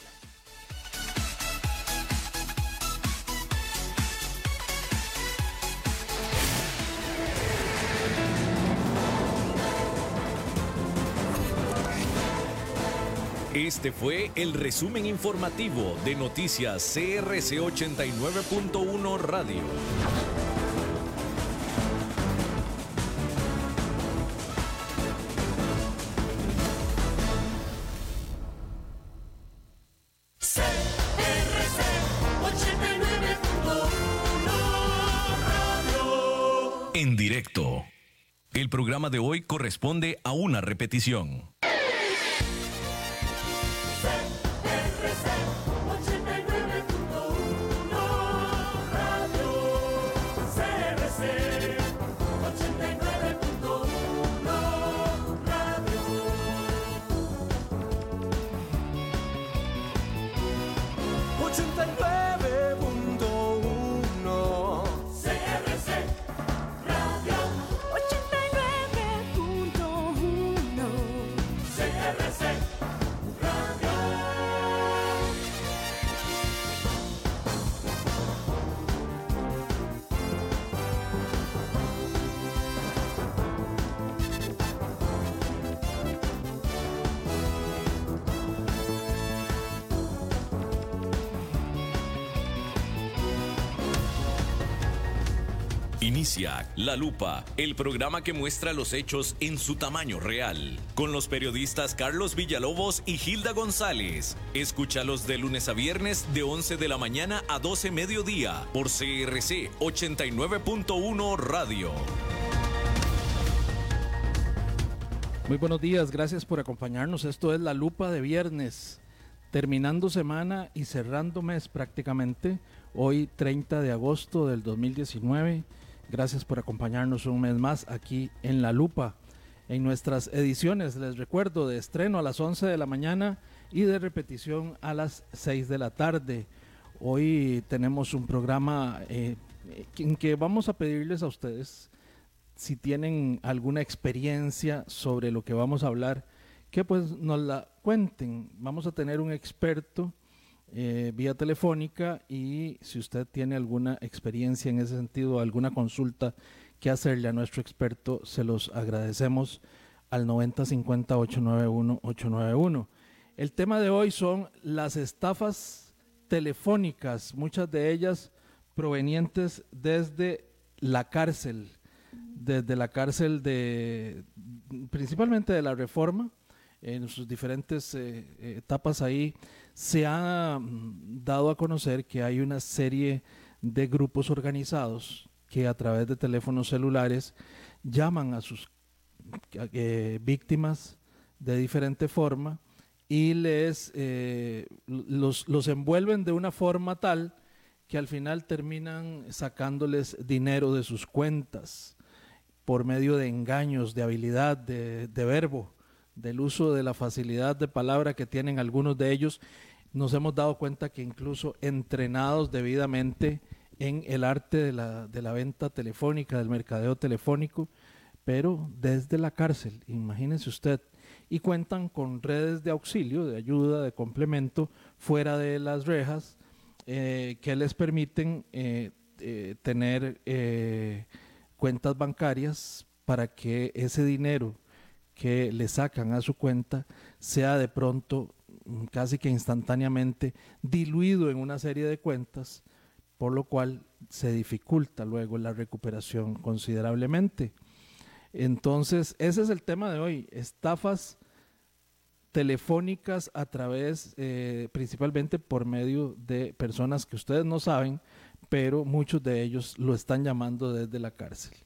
Este fue el resumen informativo de Noticias CRC 89.1 Radio. En directo. El programa de hoy corresponde a una repetición. La Lupa, el programa que muestra los hechos en su tamaño real, con los periodistas Carlos Villalobos y Gilda González. Escúchalos de lunes a viernes de 11 de la mañana a 12 mediodía por CRC 89.1 Radio. Muy buenos días, gracias por acompañarnos. Esto es La Lupa de viernes, terminando semana y cerrando mes prácticamente. Hoy 30 de agosto del 2019 Gracias por acompañarnos un mes más aquí en La Lupa. En nuestras ediciones, les recuerdo, de estreno a las 11 de la mañana y de repetición a las 6 de la tarde. Hoy tenemos un programa eh, en que vamos a pedirles a ustedes si tienen alguna experiencia sobre lo que vamos a hablar, que pues nos la cuenten. Vamos a tener un experto eh, vía telefónica y si usted tiene alguna experiencia en ese sentido, alguna consulta que hacerle a nuestro experto, se los agradecemos al 9050 891 891. El tema de hoy son las estafas telefónicas, muchas de ellas provenientes desde la cárcel, desde la cárcel de principalmente de la reforma, en sus diferentes eh, etapas ahí se ha mm, dado a conocer que hay una serie de grupos organizados que a través de teléfonos celulares llaman a sus eh, víctimas de diferente forma y les eh, los, los envuelven de una forma tal que al final terminan sacándoles dinero de sus cuentas por medio de engaños, de habilidad, de verbo, del uso de la facilidad de palabra que tienen algunos de ellos nos hemos dado cuenta que incluso entrenados debidamente en el arte de la, de la venta telefónica, del mercadeo telefónico, pero desde la cárcel, imagínense usted, y cuentan con redes de auxilio, de ayuda, de complemento fuera de las rejas eh, que les permiten eh, eh, tener cuentas bancarias para que ese dinero que le sacan a su cuenta sea de pronto Mm, casi que instantáneamente diluido en una serie de cuentas, por lo cual se dificulta luego la recuperación considerablemente. Entonces, ese es el tema de hoy, estafas telefónicas a través, eh, principalmente por medio de personas que ustedes no saben, pero muchos de ellos lo están llamando desde la cárcel.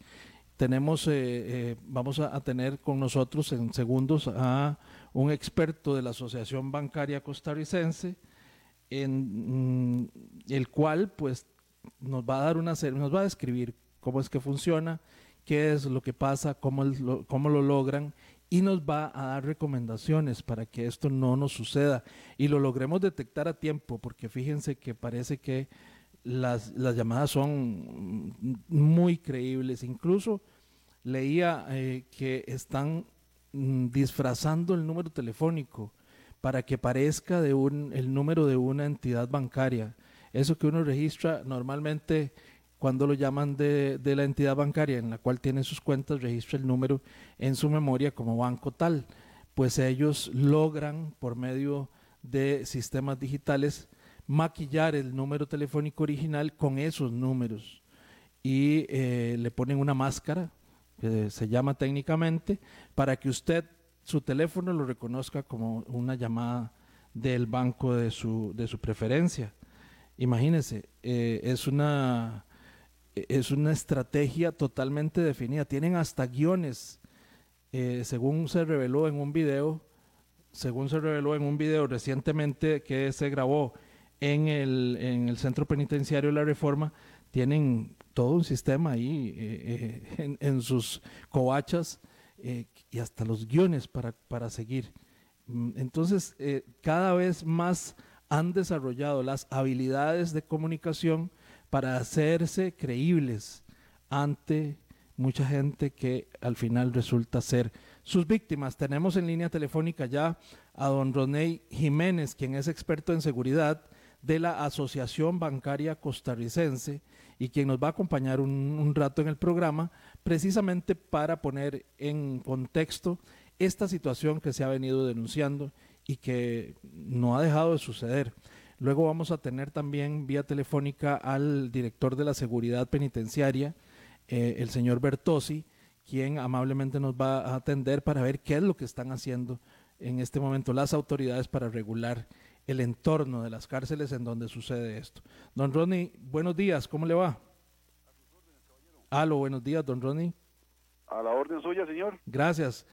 Tenemos, eh, eh, vamos a, tener con nosotros en segundos a un experto de la Asociación Bancaria Costarricense, en mm, el cual pues nos va a dar una nos va a describir cómo es que funciona, qué es lo que pasa, cómo lo, cómo lo logran y nos va a dar recomendaciones para que esto no nos suceda. Y lo logremos detectar a tiempo, porque fíjense que parece que las, las llamadas son muy creíbles, incluso leía eh, que están mm, disfrazando el número telefónico para que parezca de un, el número de una entidad bancaria. Eso que uno registra normalmente cuando lo llaman de, de, la entidad bancaria en la cual tiene sus cuentas, registra el número en su memoria como banco tal. Pues ellos logran, por medio de sistemas digitales, maquillar el número telefónico original con esos números y eh, le ponen una máscara, que se llama técnicamente, para que usted su teléfono lo reconozca como una llamada del banco de su, de su preferencia. Imagínense, eh, es, una, es una estrategia totalmente definida. Tienen hasta guiones, eh, según se reveló en un video, según se reveló en un video recientemente que se grabó en el, en el Centro Penitenciario de la Reforma, tienen todo un sistema ahí eh, en, en, sus covachas eh, y hasta los guiones para, para seguir. Mm, entonces, eh, cada vez más han desarrollado las habilidades de comunicación para hacerse creíbles ante mucha gente que al final resulta ser sus víctimas. Tenemos en línea telefónica ya a don Roney Jiménez, quien es experto en seguridad de la Asociación Bancaria Costarricense y quien nos va a acompañar un, un rato en el programa precisamente para poner en contexto esta situación que se ha venido denunciando y que no ha dejado de suceder. Luego vamos a tener también vía telefónica al director de la seguridad penitenciaria, eh, el señor Bertosi, quien amablemente nos va a atender para ver qué es lo que están haciendo en este momento las autoridades para regular el entorno de las cárceles en donde sucede esto. Don Ronnie, buenos días, ¿cómo le va? Aló, buenos días, don Ronnie. A la orden suya, señor. Gracias.